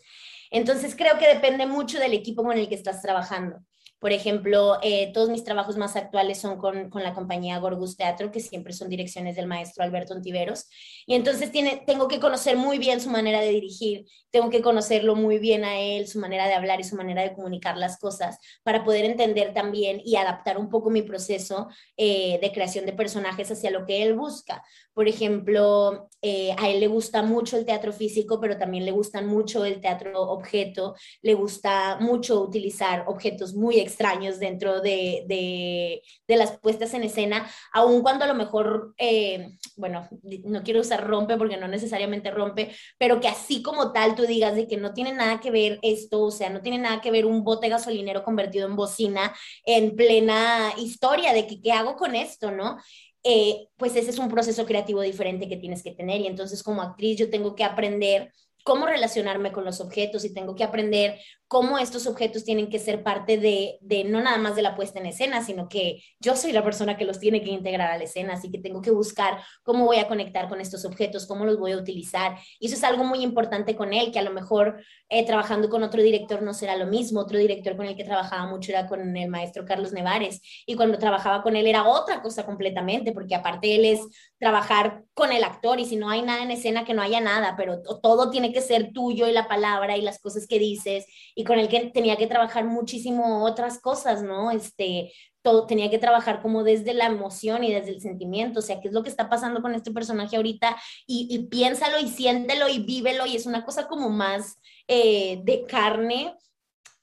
Entonces creo que depende mucho del equipo con el que estás trabajando. Por ejemplo, eh, todos mis trabajos más actuales son con, con, la compañía Gorgus Teatro, que siempre son direcciones del maestro Alberto Ontiveros. Y entonces tiene, tengo que conocer muy bien su manera de dirigir, tengo que conocerlo muy bien a él, su manera de hablar y su manera de comunicar las cosas, para poder entender también y adaptar un poco mi proceso eh, de creación de personajes hacia lo que él busca. Por ejemplo, eh, a él le gusta mucho el teatro físico, pero también le gusta mucho el teatro objeto, le gusta mucho utilizar objetos muy extraños dentro de, de, las puestas en escena, aun cuando a lo mejor, eh, bueno, no quiero usar rompe porque no necesariamente rompe, pero que así como tal tú digas de que no tiene nada que ver esto, o sea, no tiene nada que ver un bote gasolinero convertido en bocina en plena historia de que qué hago con esto, ¿no? Eh, pues ese es un proceso creativo diferente que tienes que tener. Y entonces como actriz yo tengo que aprender cómo relacionarme con los objetos y tengo que aprender cómo estos objetos tienen que ser parte de, de, no nada más de la puesta en escena, sino que yo soy la persona que los tiene que integrar a la escena, así que tengo que buscar cómo voy a conectar con estos objetos, cómo los voy a utilizar. Y eso es algo muy importante con él, que a lo mejor eh, trabajando con otro director no será lo mismo. Otro director con el que trabajaba mucho era con el maestro Carlos Nevares, y cuando trabajaba con él era otra cosa completamente, porque aparte él es trabajar con el actor, y si no hay nada en escena, que no haya nada, pero todo tiene que ser tuyo y la palabra y las cosas que dices y con el que tenía que trabajar muchísimo otras cosas, ¿no? Este, todo, tenía que trabajar como desde la emoción y desde el sentimiento, o sea, qué es lo que está pasando con este personaje ahorita y, y piénsalo y siéntelo y vívelo y es una cosa como más eh, de carne.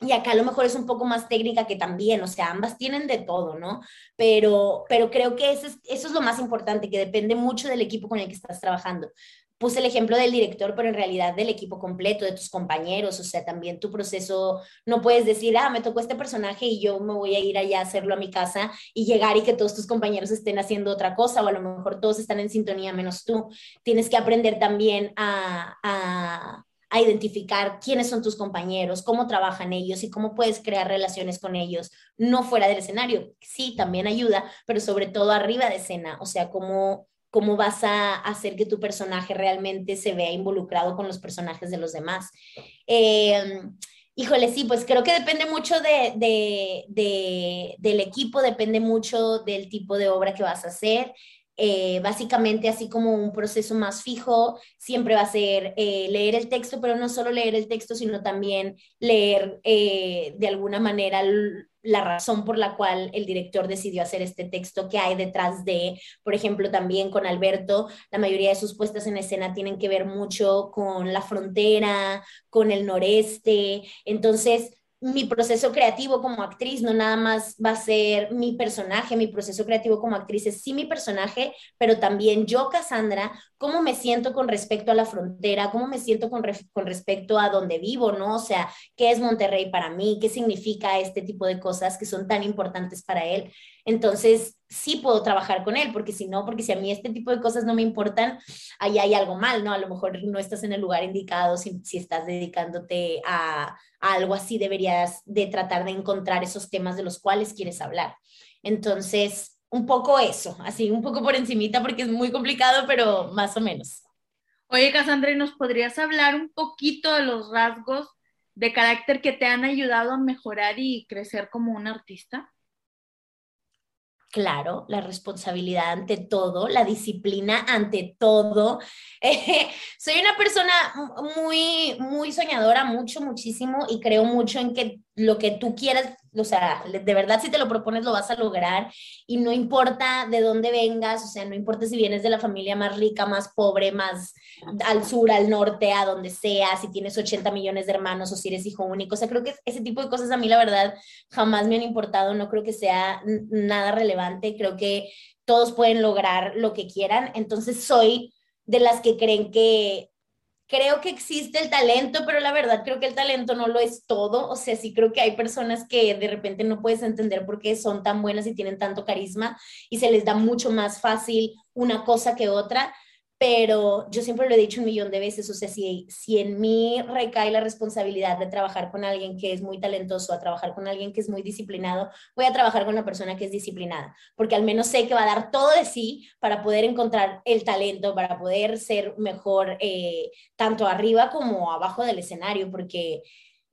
Y acá a lo mejor es un poco más técnica que también, o sea, ambas tienen de todo, ¿no? Pero, pero creo que eso es, eso es lo más importante, que depende mucho del equipo con el que estás trabajando puse el ejemplo del director, pero en realidad del equipo completo, de tus compañeros, o sea, también tu proceso, no puedes decir, ah, me tocó este personaje y yo me voy a ir allá a hacerlo a mi casa y llegar y que todos tus compañeros estén haciendo otra cosa, o a lo mejor todos están en sintonía menos tú. Tienes que aprender también a, a, a identificar quiénes son tus compañeros, cómo trabajan ellos y cómo puedes crear relaciones con ellos, no fuera del escenario. Sí, también ayuda, pero sobre todo arriba de escena, o sea, cómo cómo vas a hacer que tu personaje realmente se vea involucrado con los personajes de los demás. Eh, híjole, sí, pues creo que depende mucho de, del equipo, depende mucho del tipo de obra que vas a hacer. Eh, básicamente, así como un proceso más fijo, siempre va a ser eh, leer el texto, pero no solo leer el texto, sino también leer de alguna manera la razón por la cual el director decidió hacer este texto, que hay detrás de, por ejemplo, también con Alberto, la mayoría de sus puestas en escena tienen que ver mucho con la frontera, con el noreste, entonces mi proceso creativo como actriz no nada más va a ser mi personaje, mi proceso creativo como actriz es sí mi personaje, pero también yo, Cassandra, cómo me siento con respecto a la frontera, cómo me siento con, con respecto a donde vivo, ¿no? O sea, ¿qué es Monterrey para mí? ¿Qué significa este tipo de cosas que son tan importantes para él? Entonces, sí puedo trabajar con él, porque si no, porque si a mí este tipo de cosas no me importan, ahí hay algo mal, ¿no? A lo mejor no estás en el lugar indicado si, si estás dedicándote a, a, algo así, deberías de tratar de encontrar esos temas de los cuales quieres hablar. Entonces, un poco eso, así, un poco por encimita, porque es muy complicado, pero más o menos. Oye, Cassandra, ¿nos podrías hablar un poquito de los rasgos de carácter que te han ayudado a mejorar y crecer como un artista? Claro, la responsabilidad ante todo, la disciplina ante todo. <laughs> soy una persona muy, muy soñadora, mucho, muchísimo, y creo mucho en que lo que tú quieras o sea, de verdad si te lo propones lo vas a lograr y no importa de dónde vengas, o sea, no importa si vienes de la familia más rica, más pobre, más al sur, al norte, a donde sea, si tienes 80 millones de hermanos o si eres hijo único, o sea, creo que ese tipo de cosas a mí la verdad jamás me han importado, no creo que sea nada relevante, creo que todos pueden lograr lo que quieran. Entonces soy de las que creen que creo que existe el talento, pero la verdad creo que el talento no lo es todo. O sea, sí creo que hay personas que de repente no puedes entender por qué son tan buenas y tienen tanto carisma y se les da mucho más fácil una cosa que otra pero yo siempre lo he dicho un millón de veces, o sea, si, si en mí recae la responsabilidad de trabajar con alguien que es muy talentoso, a trabajar con alguien que es muy disciplinado, voy a trabajar con una persona que es disciplinada, porque al menos sé que va a dar todo de sí para poder encontrar el talento, para poder ser mejor eh, tanto arriba como abajo del escenario, porque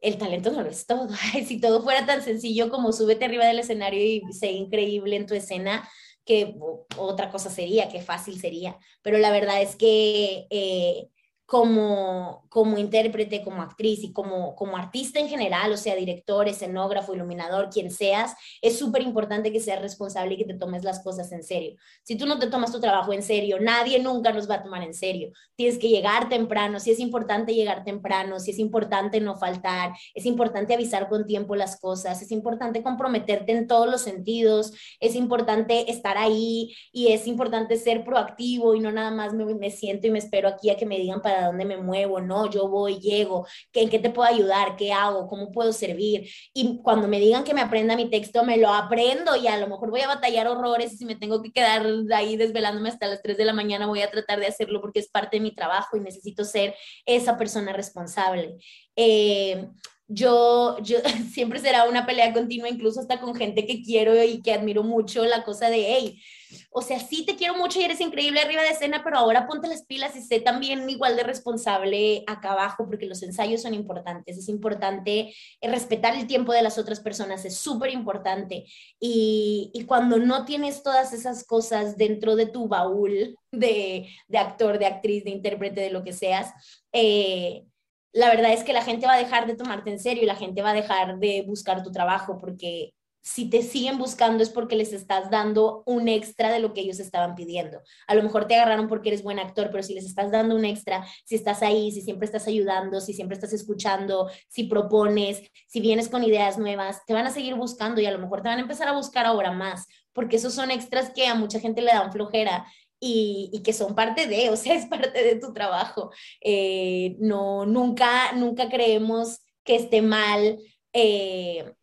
el talento no lo es todo. <laughs> si todo fuera tan sencillo como súbete arriba del escenario y sé increíble en tu escena, que otra cosa sería, qué fácil sería, pero la verdad es que eh, como, como intérprete, como actriz y como, como artista en general, o sea, director, escenógrafo, iluminador, quien seas, es súper importante que seas responsable y que te tomes las cosas en serio. Si tú no te tomas tu trabajo en serio, nadie nunca nos va a tomar en serio. Tienes que llegar temprano, si es importante llegar temprano, si es importante no faltar, es importante avisar con tiempo las cosas, es importante comprometerte en todos los sentidos, es importante estar ahí y es importante ser proactivo y no nada más me, me siento y me espero aquí a que me digan para dónde me muevo, no, yo voy, llego, ¿en qué te puedo ayudar? ¿Qué hago? ¿Cómo puedo servir? Y cuando me digan que me aprenda mi texto, me lo aprendo y a lo mejor voy a batallar horrores y si me tengo que quedar ahí desvelándome hasta las 3 de la mañana, voy a tratar de hacerlo porque es parte de mi trabajo y necesito ser esa persona responsable. Eh, yo, yo <laughs> siempre será una pelea continua, incluso hasta con gente que quiero y que admiro mucho, la cosa de, hey, o sea, sí te quiero mucho y eres increíble arriba de escena, pero ahora ponte las pilas y sé también igual de responsable acá abajo, porque los ensayos son importantes. Es importante eh, respetar el tiempo de las otras personas, es súper importante. Y, cuando no tienes todas esas cosas dentro de tu baúl de, de actor, de actriz, de intérprete, de lo que seas, eh, la verdad es que la gente va a dejar de tomarte en serio y la gente va a dejar de buscar tu trabajo porque si te siguen buscando es porque les estás dando un extra de lo que ellos estaban pidiendo. A lo mejor te agarraron porque eres buen actor, pero si les estás dando un extra, si estás ahí, si siempre estás ayudando, si siempre estás escuchando, si propones, si vienes con ideas nuevas, te van a seguir buscando y a lo mejor te van a empezar a buscar ahora más, porque esos son extras que a mucha gente le dan flojera y, que son parte de, o sea, <laughs> es parte de tu trabajo. Eh, no, nunca, nunca creemos que esté mal. Eh,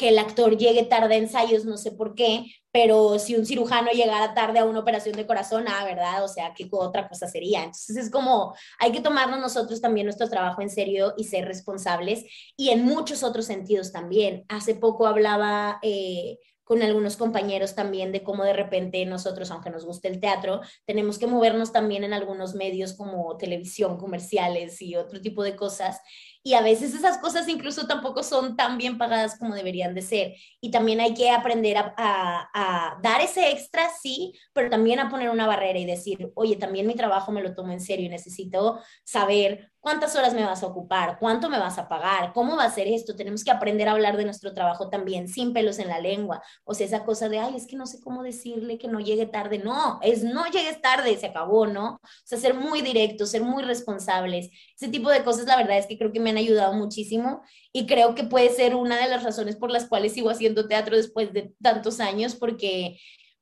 que el actor llegue tarde a ensayos, no sé por qué, pero si un cirujano llegara tarde a una operación de corazón, ah, ¿verdad? O sea, ¿qué otra cosa sería? Entonces es como, hay que tomarnos nosotros también nuestro trabajo en serio y ser responsables y en muchos otros sentidos también. Hace poco hablaba... Eh, con algunos compañeros también de cómo de repente nosotros, aunque nos guste el teatro, tenemos que movernos también en algunos medios como televisión, comerciales y otro tipo de cosas y a veces esas cosas incluso tampoco son tan bien pagadas como deberían de ser. Y también hay que aprender a, a, dar ese extra, sí, pero también a poner una barrera y decir, oye, también mi trabajo me lo tomo en serio y necesito saber cuántas horas me vas a ocupar, cuánto me vas a pagar, cómo va a ser esto. Tenemos que aprender a hablar de nuestro trabajo también sin pelos en la lengua. O sea, esa cosa de, ay, es que no sé cómo decirle que no llegue tarde. No, es no llegues tarde, se acabó, ¿no? O sea, ser muy directos, ser muy responsables. Ese tipo de cosas, la verdad es que creo que me han ayudado muchísimo y creo que puede ser una de las razones por las cuales sigo haciendo teatro después de tantos años, porque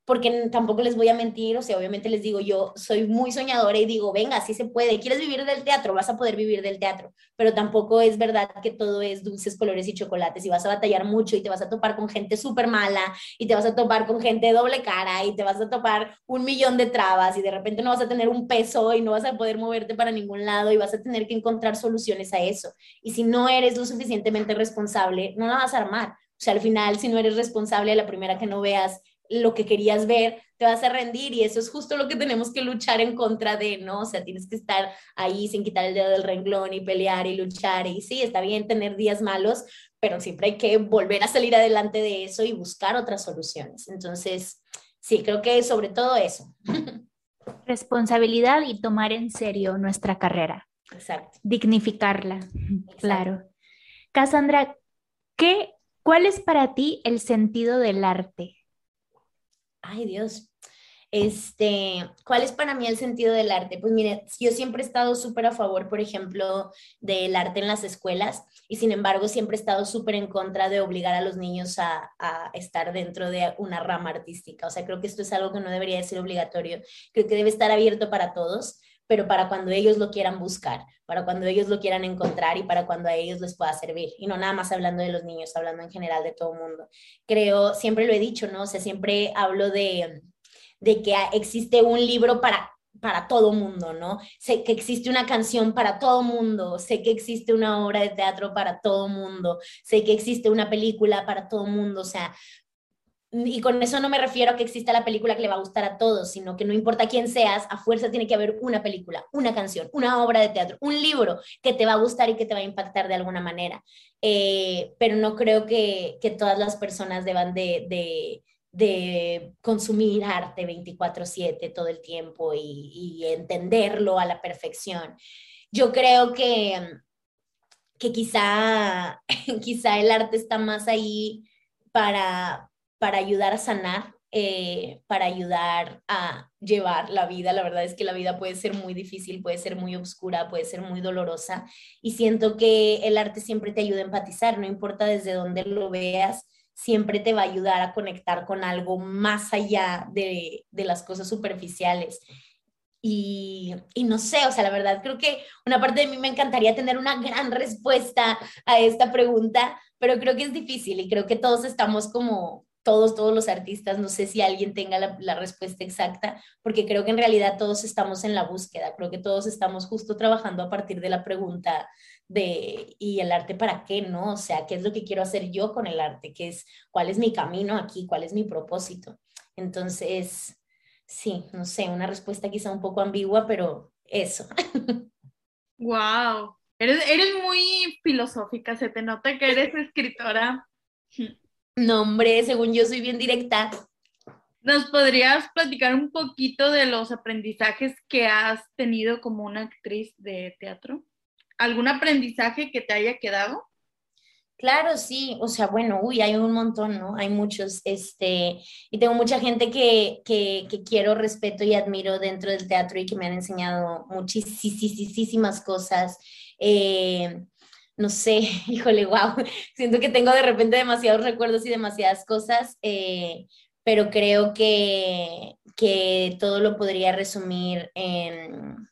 porque tampoco les voy a mentir, o sea, obviamente les digo, yo soy muy soñadora y digo, venga, sí se puede, quieres vivir del teatro, vas a poder vivir del teatro, pero tampoco es verdad que todo es dulces, colores y chocolates y vas a batallar mucho y te vas a topar con gente súper mala y te vas a topar con gente de doble cara y te vas a topar un millón de trabas y de repente no vas a tener un peso y no vas a poder moverte para ningún lado y vas a tener que encontrar soluciones a eso. Y si no eres lo suficientemente responsable, no la vas a armar. O sea, al final, si no eres responsable, la primera que no veas lo que querías ver, te vas a rendir y eso es justo lo que tenemos que luchar en contra de, ¿no? O sea, tienes que estar ahí sin quitar el dedo del renglón y pelear y luchar y sí, está bien tener días malos, pero siempre hay que volver a salir adelante de eso y buscar otras soluciones. Entonces, sí, creo que sobre todo eso. <laughs> Responsabilidad y tomar en serio nuestra carrera. Exacto. Dignificarla, claro. Cassandra, ¿qué, ¿cuál es para ti el sentido del arte? Ay Dios, Este, ¿cuál es para mí el sentido del arte? Pues mire, yo siempre he estado súper a favor, por ejemplo, del arte en las escuelas y sin embargo siempre he estado súper en contra de obligar a los niños a, estar dentro de una rama artística. O sea, creo que esto es algo que no debería ser obligatorio, creo que debe estar abierto para todos pero para cuando ellos lo quieran buscar, para cuando ellos lo quieran encontrar y para cuando a ellos les pueda servir. Y no nada más hablando de los niños, hablando en general de todo el mundo. Creo, siempre lo he dicho, ¿no? O sea, siempre hablo de, de que existe un libro para para todo mundo, ¿no? Sé que existe una canción para todo mundo, sé que existe una obra de teatro para todo mundo, sé que existe una película para todo mundo, o sea, y con eso no me refiero a que exista la película que le va a gustar a todos, sino que no importa quién seas, a fuerza tiene que haber una película, una canción, una obra de teatro, un libro que te va a gustar y que te va a impactar de alguna manera. Eh, pero no creo que, que, todas las personas deban de, de, de consumir arte 24/7 todo el tiempo y, entenderlo a la perfección. Yo creo que, que quizá, <laughs> quizá el arte está más ahí para, para ayudar a sanar, eh, para ayudar a llevar la vida. La verdad es que la vida puede ser muy difícil, puede ser muy oscura, puede ser muy dolorosa y siento que el arte siempre te ayuda a empatizar, no importa desde dónde lo veas, siempre te va a ayudar a conectar con algo más allá de, de las cosas superficiales. Y, y, no sé, o sea, la verdad creo que una parte de mí me encantaría tener una gran respuesta a esta pregunta, pero creo que es difícil y creo que todos estamos como todos, todos los artistas, no sé si alguien tenga la, respuesta exacta, porque creo que en realidad todos estamos en la búsqueda, creo que todos estamos justo trabajando a partir de la pregunta de, ¿y el arte para qué? ¿No? O sea, ¿qué es lo que quiero hacer yo con el arte? ¿Qué es, ¿Cuál es mi camino aquí? ¿Cuál es mi propósito? Entonces, sí, no sé, una respuesta quizá un poco ambigua, pero eso. <laughs> Wow, eres, eres muy filosófica, se te nota que eres escritora. No, hombre, según yo soy bien directa. ¿Nos podrías platicar un poquito de los aprendizajes que has tenido como una actriz de teatro? ¿Algún aprendizaje que te haya quedado? Claro, sí, o sea, bueno, uy, hay un montón, ¿no? Hay muchos, este, y tengo mucha gente que, que, que quiero, respeto y admiro dentro del teatro y que me han enseñado muchísimas cosas. Eh, no sé, <laughs> híjole, wow, siento que tengo de repente demasiados recuerdos y demasiadas cosas, eh, pero creo que, que todo lo podría resumir en...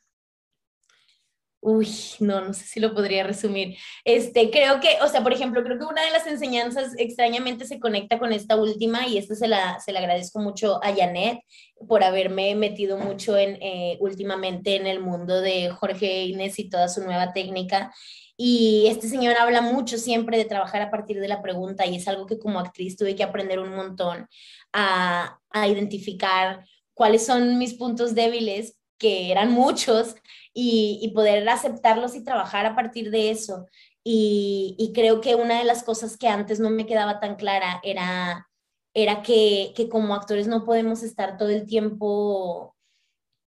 Uy, no, no sé si lo podría resumir. Este, creo que, o sea, por ejemplo, creo que una de las enseñanzas extrañamente se conecta con esta última y esta se la, se la agradezco mucho a Janet por haberme metido mucho en, eh, últimamente en el mundo de Jorge Inés y toda su nueva técnica. Y este señor habla mucho siempre de trabajar a partir de la pregunta y es algo que como actriz tuve que aprender un montón a, a identificar cuáles son mis puntos débiles, que eran muchos, y, poder aceptarlos y trabajar a partir de eso. Y, y, creo que una de las cosas que antes no me quedaba tan clara era, era que, que como actores no podemos estar todo el tiempo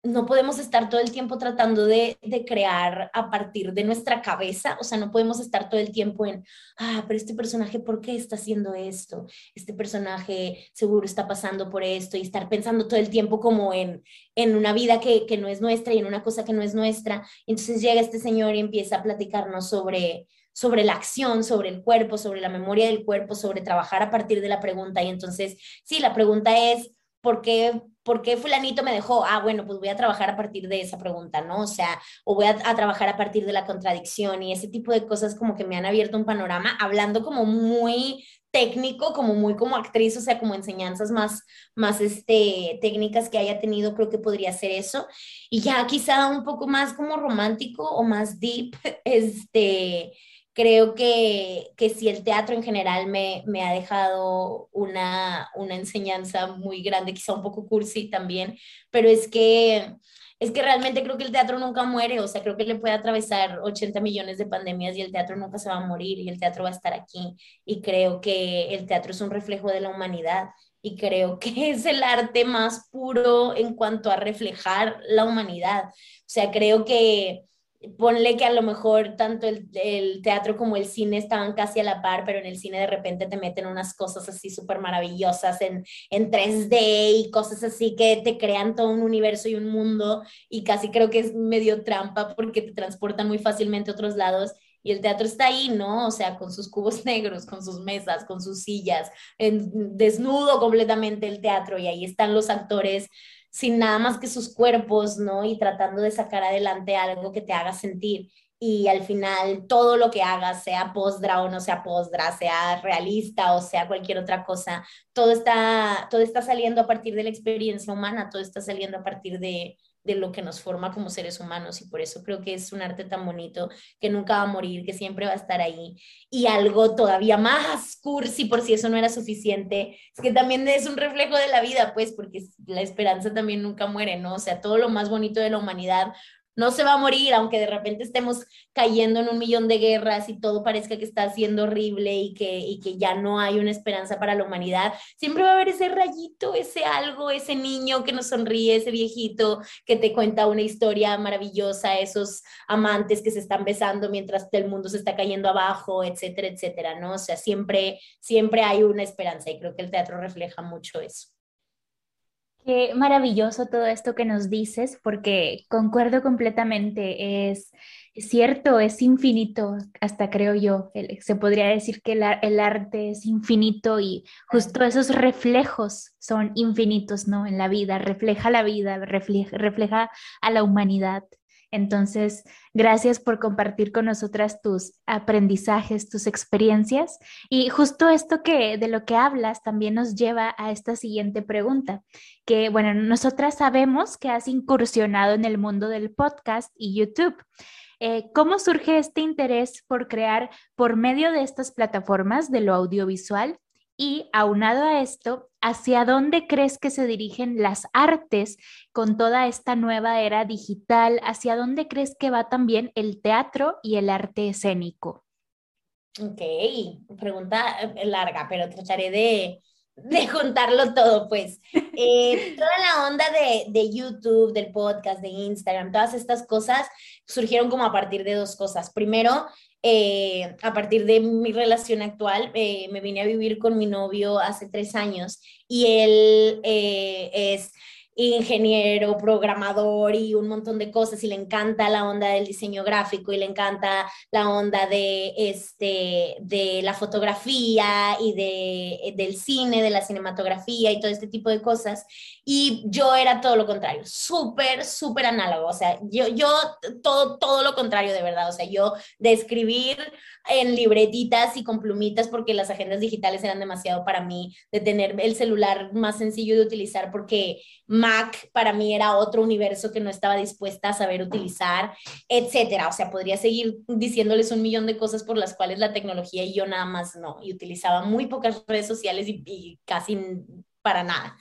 no podemos estar todo el tiempo tratando de, crear a partir de nuestra cabeza, o sea, no podemos estar todo el tiempo en, ah, pero este personaje, ¿por qué está haciendo esto? Este personaje seguro está pasando por esto y estar pensando todo el tiempo como en, en una vida que, que no es nuestra y en una cosa que no es nuestra. Entonces llega este señor y empieza a platicarnos sobre, sobre la acción, sobre el cuerpo, sobre la memoria del cuerpo, sobre trabajar a partir de la pregunta. Y entonces, sí, la pregunta es, ¿por qué ¿por qué fulanito me dejó? Ah, bueno, pues voy a trabajar a partir de esa pregunta, ¿no? O sea, o voy a, trabajar a partir de la contradicción y ese tipo de cosas como que me han abierto un panorama, hablando como muy técnico, como muy como actriz, o sea, como enseñanzas más, más este, técnicas que haya tenido, creo que podría ser eso. Y ya quizá un poco más como romántico o más deep, <laughs> este, creo que, que si el teatro en general me, me ha dejado una, una, enseñanza muy grande, quizá un poco cursi también, pero es que, es que realmente creo que el teatro nunca muere, o sea, creo que le puede atravesar 80 millones de pandemias y el teatro nunca se va a morir y el teatro va a estar aquí. Y creo que el teatro es un reflejo de la humanidad y creo que <laughs> es el arte más puro en cuanto a reflejar la humanidad. O sea, creo que ponle que a lo mejor tanto el, el, teatro como el cine estaban casi a la par, pero en el cine de repente te meten unas cosas así súper maravillosas en, en 3D y cosas así que te crean todo un universo y un mundo y casi creo que es medio trampa porque te transportan muy fácilmente a otros lados. Y el teatro está ahí, ¿no? O sea, con sus cubos <laughs> negros, con sus mesas, con sus sillas, en, desnudo completamente el teatro y ahí están los actores sin nada más que sus cuerpos, ¿no? Y tratando de sacar adelante algo que te haga sentir. Y al final todo lo que hagas, sea postdra o no sea postdra, sea realista o sea cualquier otra cosa, todo está, todo está saliendo a partir de la experiencia humana, todo está saliendo a partir de, de lo que nos forma como seres humanos y por eso creo que es un arte tan bonito que nunca va a morir, que siempre va a estar ahí. Y algo todavía más cursi, por si eso no era suficiente, es que también es un reflejo de la vida, pues, porque la esperanza también nunca muere, ¿no? O sea, todo lo más bonito de la humanidad no se va a morir, aunque de repente estemos cayendo en un millón de guerras y todo parezca que está siendo horrible y que, y que ya no hay una esperanza para la humanidad, siempre va a haber ese rayito, ese algo, ese niño que nos sonríe, ese viejito que te cuenta una historia maravillosa, esos amantes que se están besando mientras el mundo se está cayendo abajo, etcétera, etcétera, ¿no? O sea, siempre, siempre hay una esperanza y creo que el teatro refleja mucho eso. Qué maravilloso todo esto que nos dices, porque concuerdo completamente. Es, cierto, es infinito, hasta creo yo. se podría decir que el, arte es infinito y justo esos reflejos son infinitos, ¿no? En la vida, refleja la vida, refleja a la humanidad. Entonces, gracias por compartir con nosotras tus aprendizajes, tus experiencias. Y justo esto que de lo que hablas también nos lleva a esta siguiente pregunta, que bueno, nosotras sabemos que has incursionado en el mundo del podcast y YouTube. Eh, ¿Cómo surge este interés por crear por medio de estas plataformas de lo audiovisual y aunado a esto, ¿hacia dónde crees que se dirigen las artes con toda esta nueva era digital? ¿Hacia dónde crees que va también el teatro y el arte escénico? Ok, pregunta eh, larga, pero trataré de, de juntarlo todo, pues. <laughs> Eh, toda la onda de, de, YouTube, del podcast, de Instagram, todas estas cosas surgieron como a partir de dos cosas. Primero, eh, a partir de mi relación actual, eh, me vine a vivir con mi novio hace tres años y él eh, es ingeniero, programador y un montón de cosas y le encanta la onda del diseño gráfico y le encanta la onda de, este, de la fotografía y de, del cine, de la cinematografía y todo este tipo de cosas. Y yo era todo lo contrario, súper, súper análogo. O sea, yo, yo todo, todo lo contrario de verdad. O sea, yo de escribir en libretitas y con plumitas porque las agendas digitales eran demasiado para mí, de tener el celular más sencillo de utilizar porque Mac para mí era otro universo que no estaba dispuesta a saber utilizar, etcétera. O sea, podría seguir diciéndoles un millón de cosas por las cuales la tecnología y yo nada más no. Y utilizaba muy pocas redes sociales y, y casi para nada.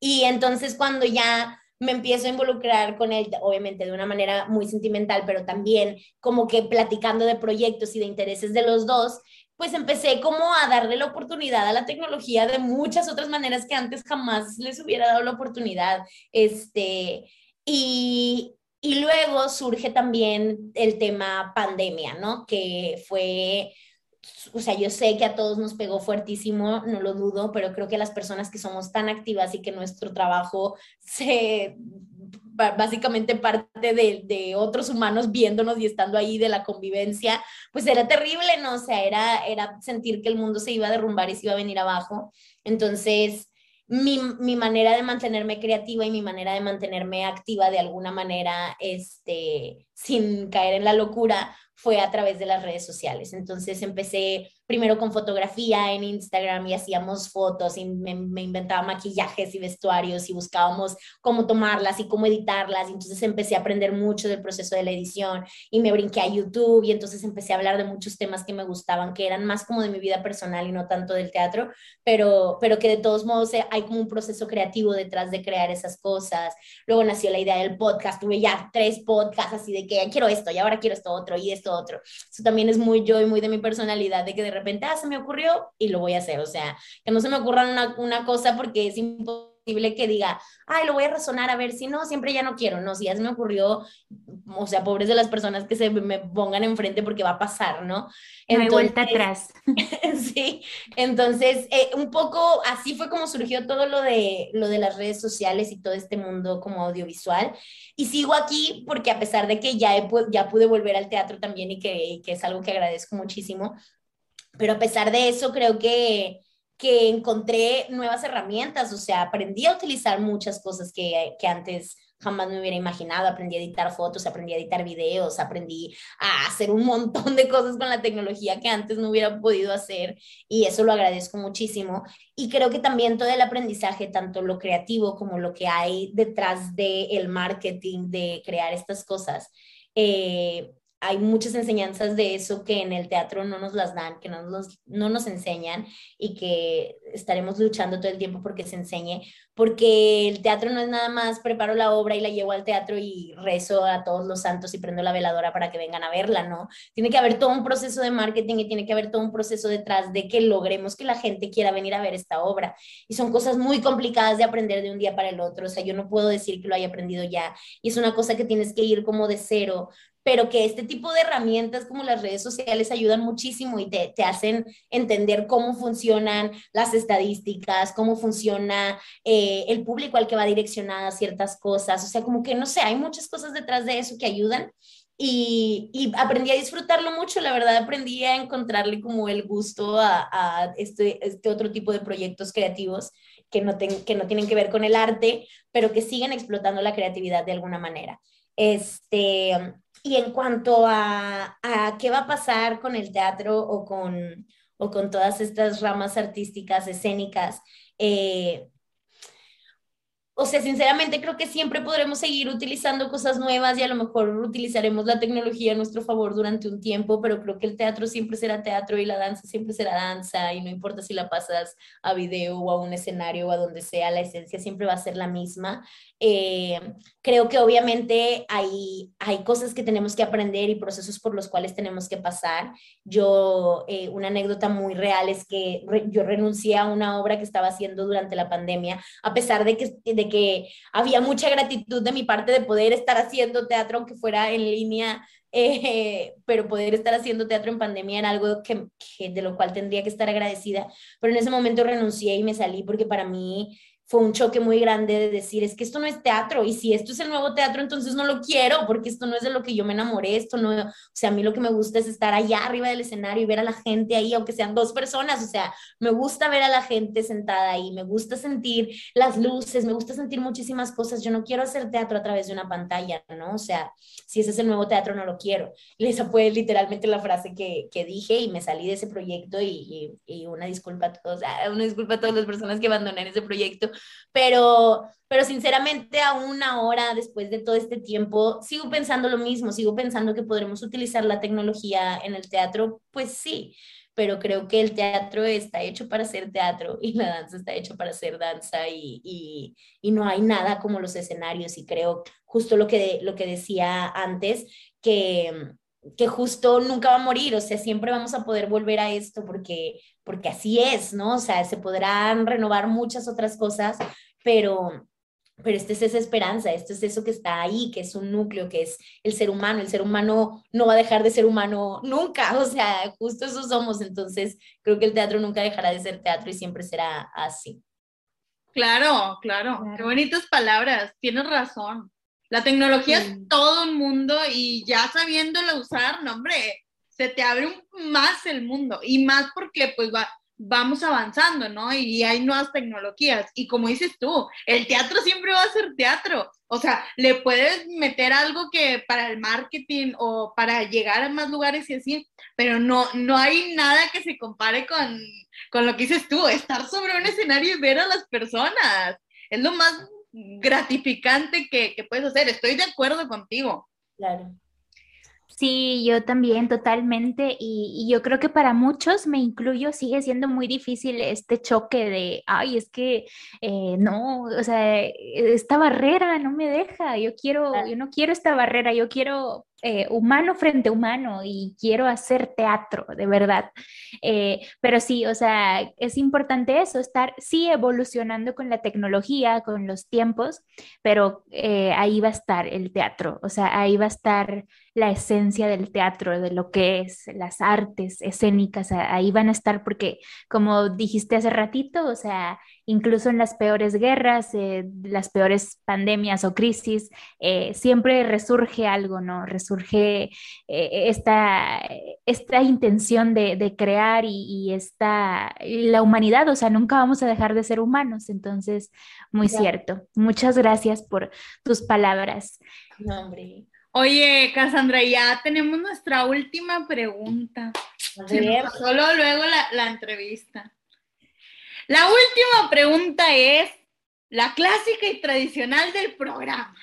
Y entonces cuando ya me empiezo a involucrar con él, obviamente de una manera muy sentimental, pero también como que platicando de proyectos y de intereses de los dos, pues empecé como a darle la oportunidad a la tecnología de muchas otras maneras que antes jamás les hubiera dado la oportunidad. Este, y, y luego surge también el tema pandemia, ¿no? Que fue o sea, yo sé que a todos nos pegó fuertísimo, no lo dudo, pero creo que las personas que somos tan activas y que nuestro trabajo se básicamente parte de, de, otros humanos viéndonos y estando ahí de la convivencia, pues era terrible, ¿no? O sea, era, era sentir que el mundo se iba a derrumbar y se iba a venir abajo. Entonces, mi, mi, manera de mantenerme creativa y mi manera de mantenerme activa de alguna manera, este, sin caer en la locura, fue a través de las redes sociales. Entonces empecé primero con fotografía en Instagram y hacíamos fotos y me, inventaba maquillajes y vestuarios y buscábamos cómo tomarlas y cómo editarlas. Entonces empecé a aprender mucho del proceso de la edición y me brinqué a YouTube y entonces empecé a hablar de muchos temas que me gustaban, que eran más como de mi vida personal y no tanto del teatro, pero, pero que de todos modos eh, hay como un proceso creativo detrás de crear esas cosas. Luego nació la idea del podcast, tuve ya tres podcasts así de que quiero esto y ahora quiero esto otro y esto otro. Eso también es muy yo y muy de mi personalidad, de que de repente, ah, se me ocurrió y lo voy a hacer. O sea, que no se me ocurra una, una cosa porque es imposible que diga, ay, lo voy a razonar a ver si no, siempre ya no quiero, no, si ya se me ocurrió, o sea, pobres de las personas que se me pongan enfrente porque va a pasar, ¿no? No hay vuelta atrás. <laughs> sí, entonces, eh, un poco así fue como surgió todo lo de, lo de las redes sociales y todo este mundo como audiovisual. Y sigo aquí porque a pesar de que ya, ya pude volver al teatro también y que, que es algo que agradezco muchísimo, pero a pesar de eso, creo que que encontré nuevas herramientas, o sea, aprendí a utilizar muchas cosas que, que antes jamás me hubiera imaginado. Aprendí a editar fotos, aprendí a editar videos, aprendí a hacer un montón de cosas con la tecnología que antes no hubiera podido hacer y eso lo agradezco muchísimo. Y creo que también todo el aprendizaje, tanto lo creativo como lo que hay detrás del el marketing, de crear estas cosas, eh, hay muchas enseñanzas de eso que en el teatro no nos las dan, que no nos, no nos enseñan y que estaremos luchando todo el tiempo porque se enseñe, porque el teatro no es nada más preparo la obra y la llevo al teatro y rezo a todos los santos y prendo la veladora para que vengan a verla, ¿no? Tiene que haber todo un proceso de marketing y tiene que haber todo un proceso detrás de que logremos que la gente quiera venir a ver esta obra. Y son cosas muy complicadas de aprender de un día para el otro, o sea, yo no puedo decir que lo haya aprendido ya y es una cosa que tienes que ir como de cero, pero que este tipo de herramientas como las redes sociales ayudan muchísimo y te, te hacen entender cómo funcionan las estadísticas, cómo funciona eh, el público al que va direccionada ciertas cosas. O sea, como que no sé, hay muchas cosas detrás de eso que ayudan. Y, y, aprendí a disfrutarlo mucho, la verdad aprendí a encontrarle como el gusto a, a este, este, otro tipo de proyectos creativos que no, que no tienen que ver con el arte, pero que siguen explotando la creatividad de alguna manera. Este, y en cuanto a, qué va a pasar con el teatro o con, o con todas estas ramas artísticas, escénicas, eh, o sea, sinceramente creo que siempre podremos seguir utilizando cosas nuevas y a lo mejor utilizaremos la tecnología a nuestro favor durante un tiempo, pero creo que el teatro siempre será teatro y la danza siempre será danza y no importa si la pasas a video o a un escenario o a donde sea, la esencia siempre va a ser la misma. Eh, creo que obviamente hay, hay cosas que tenemos que aprender y procesos por los cuales tenemos que pasar. Yo, eh, una anécdota muy real es que yo renuncié a una obra que estaba haciendo durante la pandemia, a pesar de que, de que había mucha gratitud de mi parte de poder estar haciendo teatro, aunque fuera en línea. <laughs> Eh, pero poder estar haciendo teatro en pandemia era algo que, que, de lo cual tendría que estar agradecida, pero en ese momento renuncié y me salí porque para mí fue un choque muy grande de decir, es que esto no es teatro, y si esto es el nuevo teatro, entonces no lo quiero, porque esto no es de lo que yo me enamoré, esto no, o sea, a mí lo que me gusta es estar allá arriba del escenario y ver a la gente ahí, aunque sean dos personas, o sea, me gusta ver a la gente sentada ahí, me gusta sentir las luces, me gusta sentir muchísimas cosas, yo no quiero hacer teatro a través de una pantalla, ¿no? O sea, si ese es el nuevo teatro, no lo quiero. Esa fue literalmente la frase que, que dije y me salí de ese proyecto y, y, y una disculpa a todos, ah, una disculpa a todas las personas que abandonan ese proyecto, pero, pero sinceramente aún ahora, después de todo este tiempo, sigo pensando lo mismo, sigo pensando que podremos utilizar la tecnología en el teatro, pues sí, pero creo que el teatro está hecho para ser teatro y la danza está hecho para ser danza y, y, y no hay nada como los escenarios. Y creo justo lo que, lo que decía antes, que que justo nunca va a morir, o sea, siempre vamos a poder volver a esto porque, porque así es, ¿no? O sea, se podrán renovar muchas otras cosas, pero, pero esta es esa esperanza, esto es eso que está ahí, que es un núcleo, que es el ser humano. El ser humano no va a dejar de ser humano nunca, <laughs> o sea, justo eso somos. Entonces, creo que el teatro nunca dejará de ser teatro y siempre será así. Claro, claro, claro. qué bonitas palabras, tienes razón. La tecnología es todo un mundo y ya sabiéndolo usar, no, hombre, se te abre un, más el mundo y más porque pues va, vamos avanzando, ¿no? Y hay nuevas tecnologías. Y como dices tú, el teatro siempre va a ser teatro. O sea, le puedes meter algo que para el marketing o para llegar a más lugares y así, pero no, no hay nada que se compare con, con lo que dices tú, estar sobre un escenario y ver a las personas. Es lo más gratificante que, que puedes hacer. Estoy de acuerdo contigo. Claro. Sí, yo también, totalmente. Y, y, yo creo que para muchos, me incluyo, sigue siendo muy difícil este choque de, ay, es que eh, no, o sea, esta barrera no me deja, yo quiero, yo no quiero esta barrera, yo quiero eh, humano frente humano y quiero hacer teatro, de verdad. Eh, pero sí, o sea, es importante eso, estar sí evolucionando con la tecnología, con los tiempos, pero eh, ahí va a estar el teatro, o sea, ahí va a estar la esencia del teatro, de lo que es las artes escénicas, ahí van a estar porque, como dijiste hace ratito, o sea, incluso en las peores guerras, las peores pandemias o crisis, siempre resurge algo, ¿no? surge eh, esta, esta intención de, crear y, esta, la humanidad, o sea, nunca vamos a dejar de ser humanos. Entonces, muy cierto. Muchas gracias por tus palabras. Oye, Cassandra, ya tenemos nuestra última pregunta. Solo luego la, la entrevista. La última pregunta es la clásica y tradicional del programa.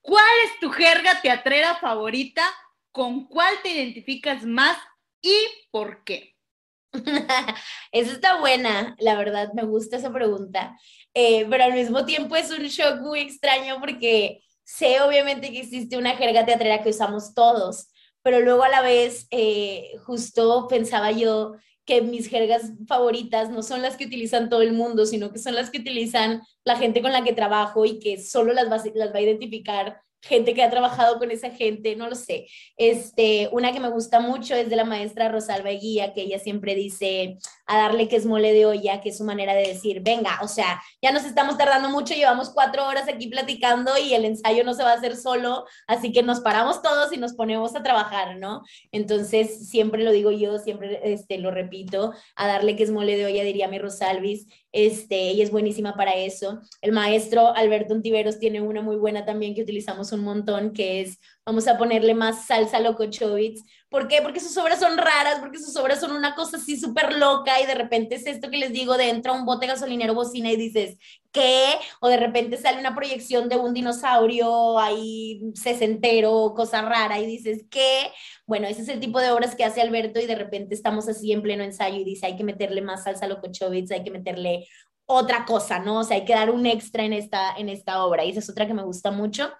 ¿Cuál es tu jerga teatrera favorita? ¿Con cuál te identificas más y por qué? <laughs> Esa está buena, la verdad, me gusta esa pregunta, eh, pero al mismo tiempo es un shock muy extraño porque sé obviamente que existe una jerga teatrera que usamos todos, pero luego a la vez eh, justo pensaba yo que mis jergas favoritas no son las que utilizan todo el mundo, sino que son las que utilizan la gente con la que trabajo y que solo las va, las va a identificar gente que ha trabajado con esa gente, no lo sé. Este, una que me gusta mucho es de la maestra Rosalba Guía, que ella siempre dice a darle que es mole de olla, que es su manera de decir, venga, o sea, ya nos estamos tardando mucho, llevamos cuatro horas aquí platicando y el ensayo no se va a hacer solo, así que nos paramos todos y nos ponemos a trabajar, ¿no? Entonces, siempre lo digo yo, siempre este, lo repito, a darle que es mole de olla, diría mi Rosalvis, este, y es buenísima para eso. El maestro Alberto Ontiveros tiene una muy buena también que utilizamos un montón, que es, vamos a ponerle más salsa locochovitz. ¿Por qué? Porque sus obras son raras, porque sus obras son una cosa así súper loca y de repente es esto que les digo, de entra un bote gasolinero bocina y dices, ¿qué? O de repente sale una proyección de un dinosaurio ahí sesentero, cosa rara y dices, ¿qué? Bueno, ese es el tipo de obras que hace Alberto y de repente estamos así en pleno ensayo y dice, hay que meterle más salsa locochovitz, hay que meterle otra cosa, ¿no? O sea, hay que dar un extra en esta, en esta obra y esa es otra que me gusta mucho,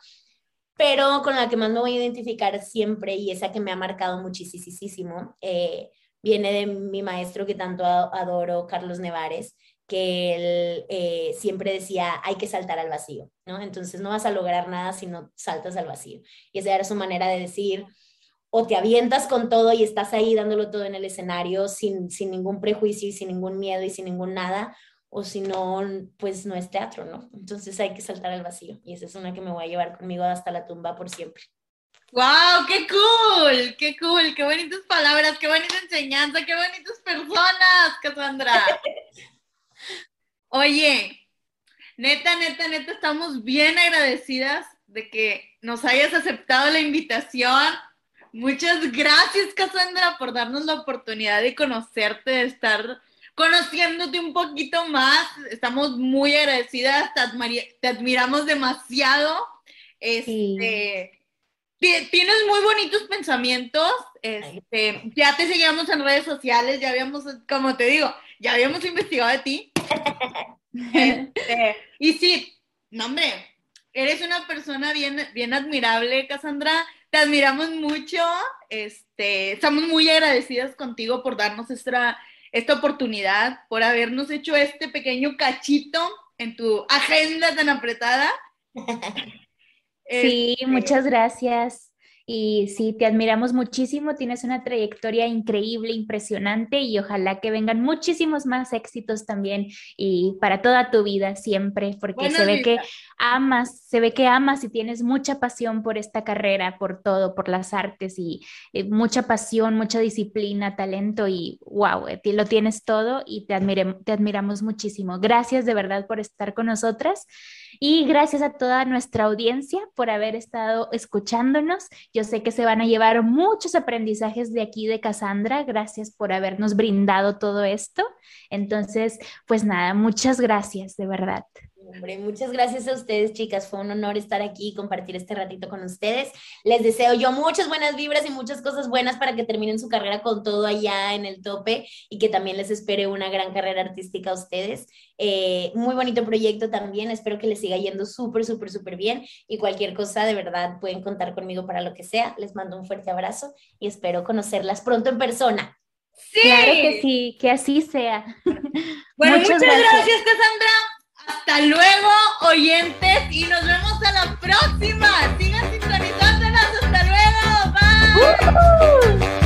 pero con la que más me voy a identificar siempre y esa que me ha marcado muchísimo, eh, viene de mi maestro que tanto adoro, Carlos Nevares, que él eh, siempre decía, hay que saltar al vacío, ¿no? Entonces no vas a lograr nada si no saltas al vacío. Y esa era su manera de decir, o te avientas con todo y estás ahí dándolo todo en el escenario sin, sin ningún prejuicio y sin ningún miedo y sin ningún nada, o si no, pues no es teatro, ¿no? Entonces hay que saltar al vacío y esa es una que me voy a llevar conmigo hasta la tumba por siempre. ¡Wow! ¡Qué cool! ¡Qué cool! ¡Qué bonitas palabras! ¡Qué bonita enseñanza! ¡Qué bonitas personas, Cassandra! <laughs> Oye, neta, neta, neta, estamos bien agradecidas de que nos hayas aceptado la invitación Muchas gracias, Cassandra, por darnos la oportunidad de conocerte, de estar conociéndote un poquito más. Estamos muy agradecidas, te, admiramos demasiado. Este, Tienes muy bonitos pensamientos. Este, ya te seguíamos en redes sociales, ya habíamos, como te digo, ya habíamos investigado de ti. <laughs> Este, y sí, no, hombre, eres una persona bien, bien admirable, Cassandra te admiramos mucho, este, estamos muy agradecidas contigo por darnos esta, esta oportunidad, por habernos hecho este pequeño cachito en tu agenda tan apretada. <laughs> Sí, este, muchas gracias. Y sí, te admiramos muchísimo, tienes una trayectoria increíble, impresionante y ojalá que vengan muchísimos más éxitos también y para toda tu vida siempre, porque se ve que amas, se ve que amas y tienes mucha pasión por esta carrera, por todo, por las artes y eh, mucha pasión, mucha disciplina, talento y wow, eh, lo tienes todo y te, te admiramos muchísimo. Gracias de verdad por estar con nosotras. Y gracias a toda nuestra audiencia por haber estado escuchándonos. Yo sé que se van a llevar muchos aprendizajes de aquí de Cassandra. Gracias por habernos brindado todo esto. Entonces, pues nada, muchas gracias, de verdad. Hombre, muchas gracias a ustedes, chicas. Fue un honor estar aquí y compartir este ratito con ustedes. Les deseo yo muchas buenas vibras y muchas cosas buenas para que terminen su carrera con todo allá en el tope y que también les espere una gran carrera artística a ustedes. Eh, muy bonito proyecto también. Espero que les siga yendo súper, súper, súper bien. Y cualquier cosa, de verdad, pueden contar conmigo para lo que sea. Les mando un fuerte abrazo y espero conocerlas pronto en persona. Sí. Claro que sí, que así sea. Bueno, <laughs> muchas, gracias, Cassandra. Hasta luego, oyentes, y nos vemos a la próxima. Sigan sintonizándonos. Hasta luego. Bye.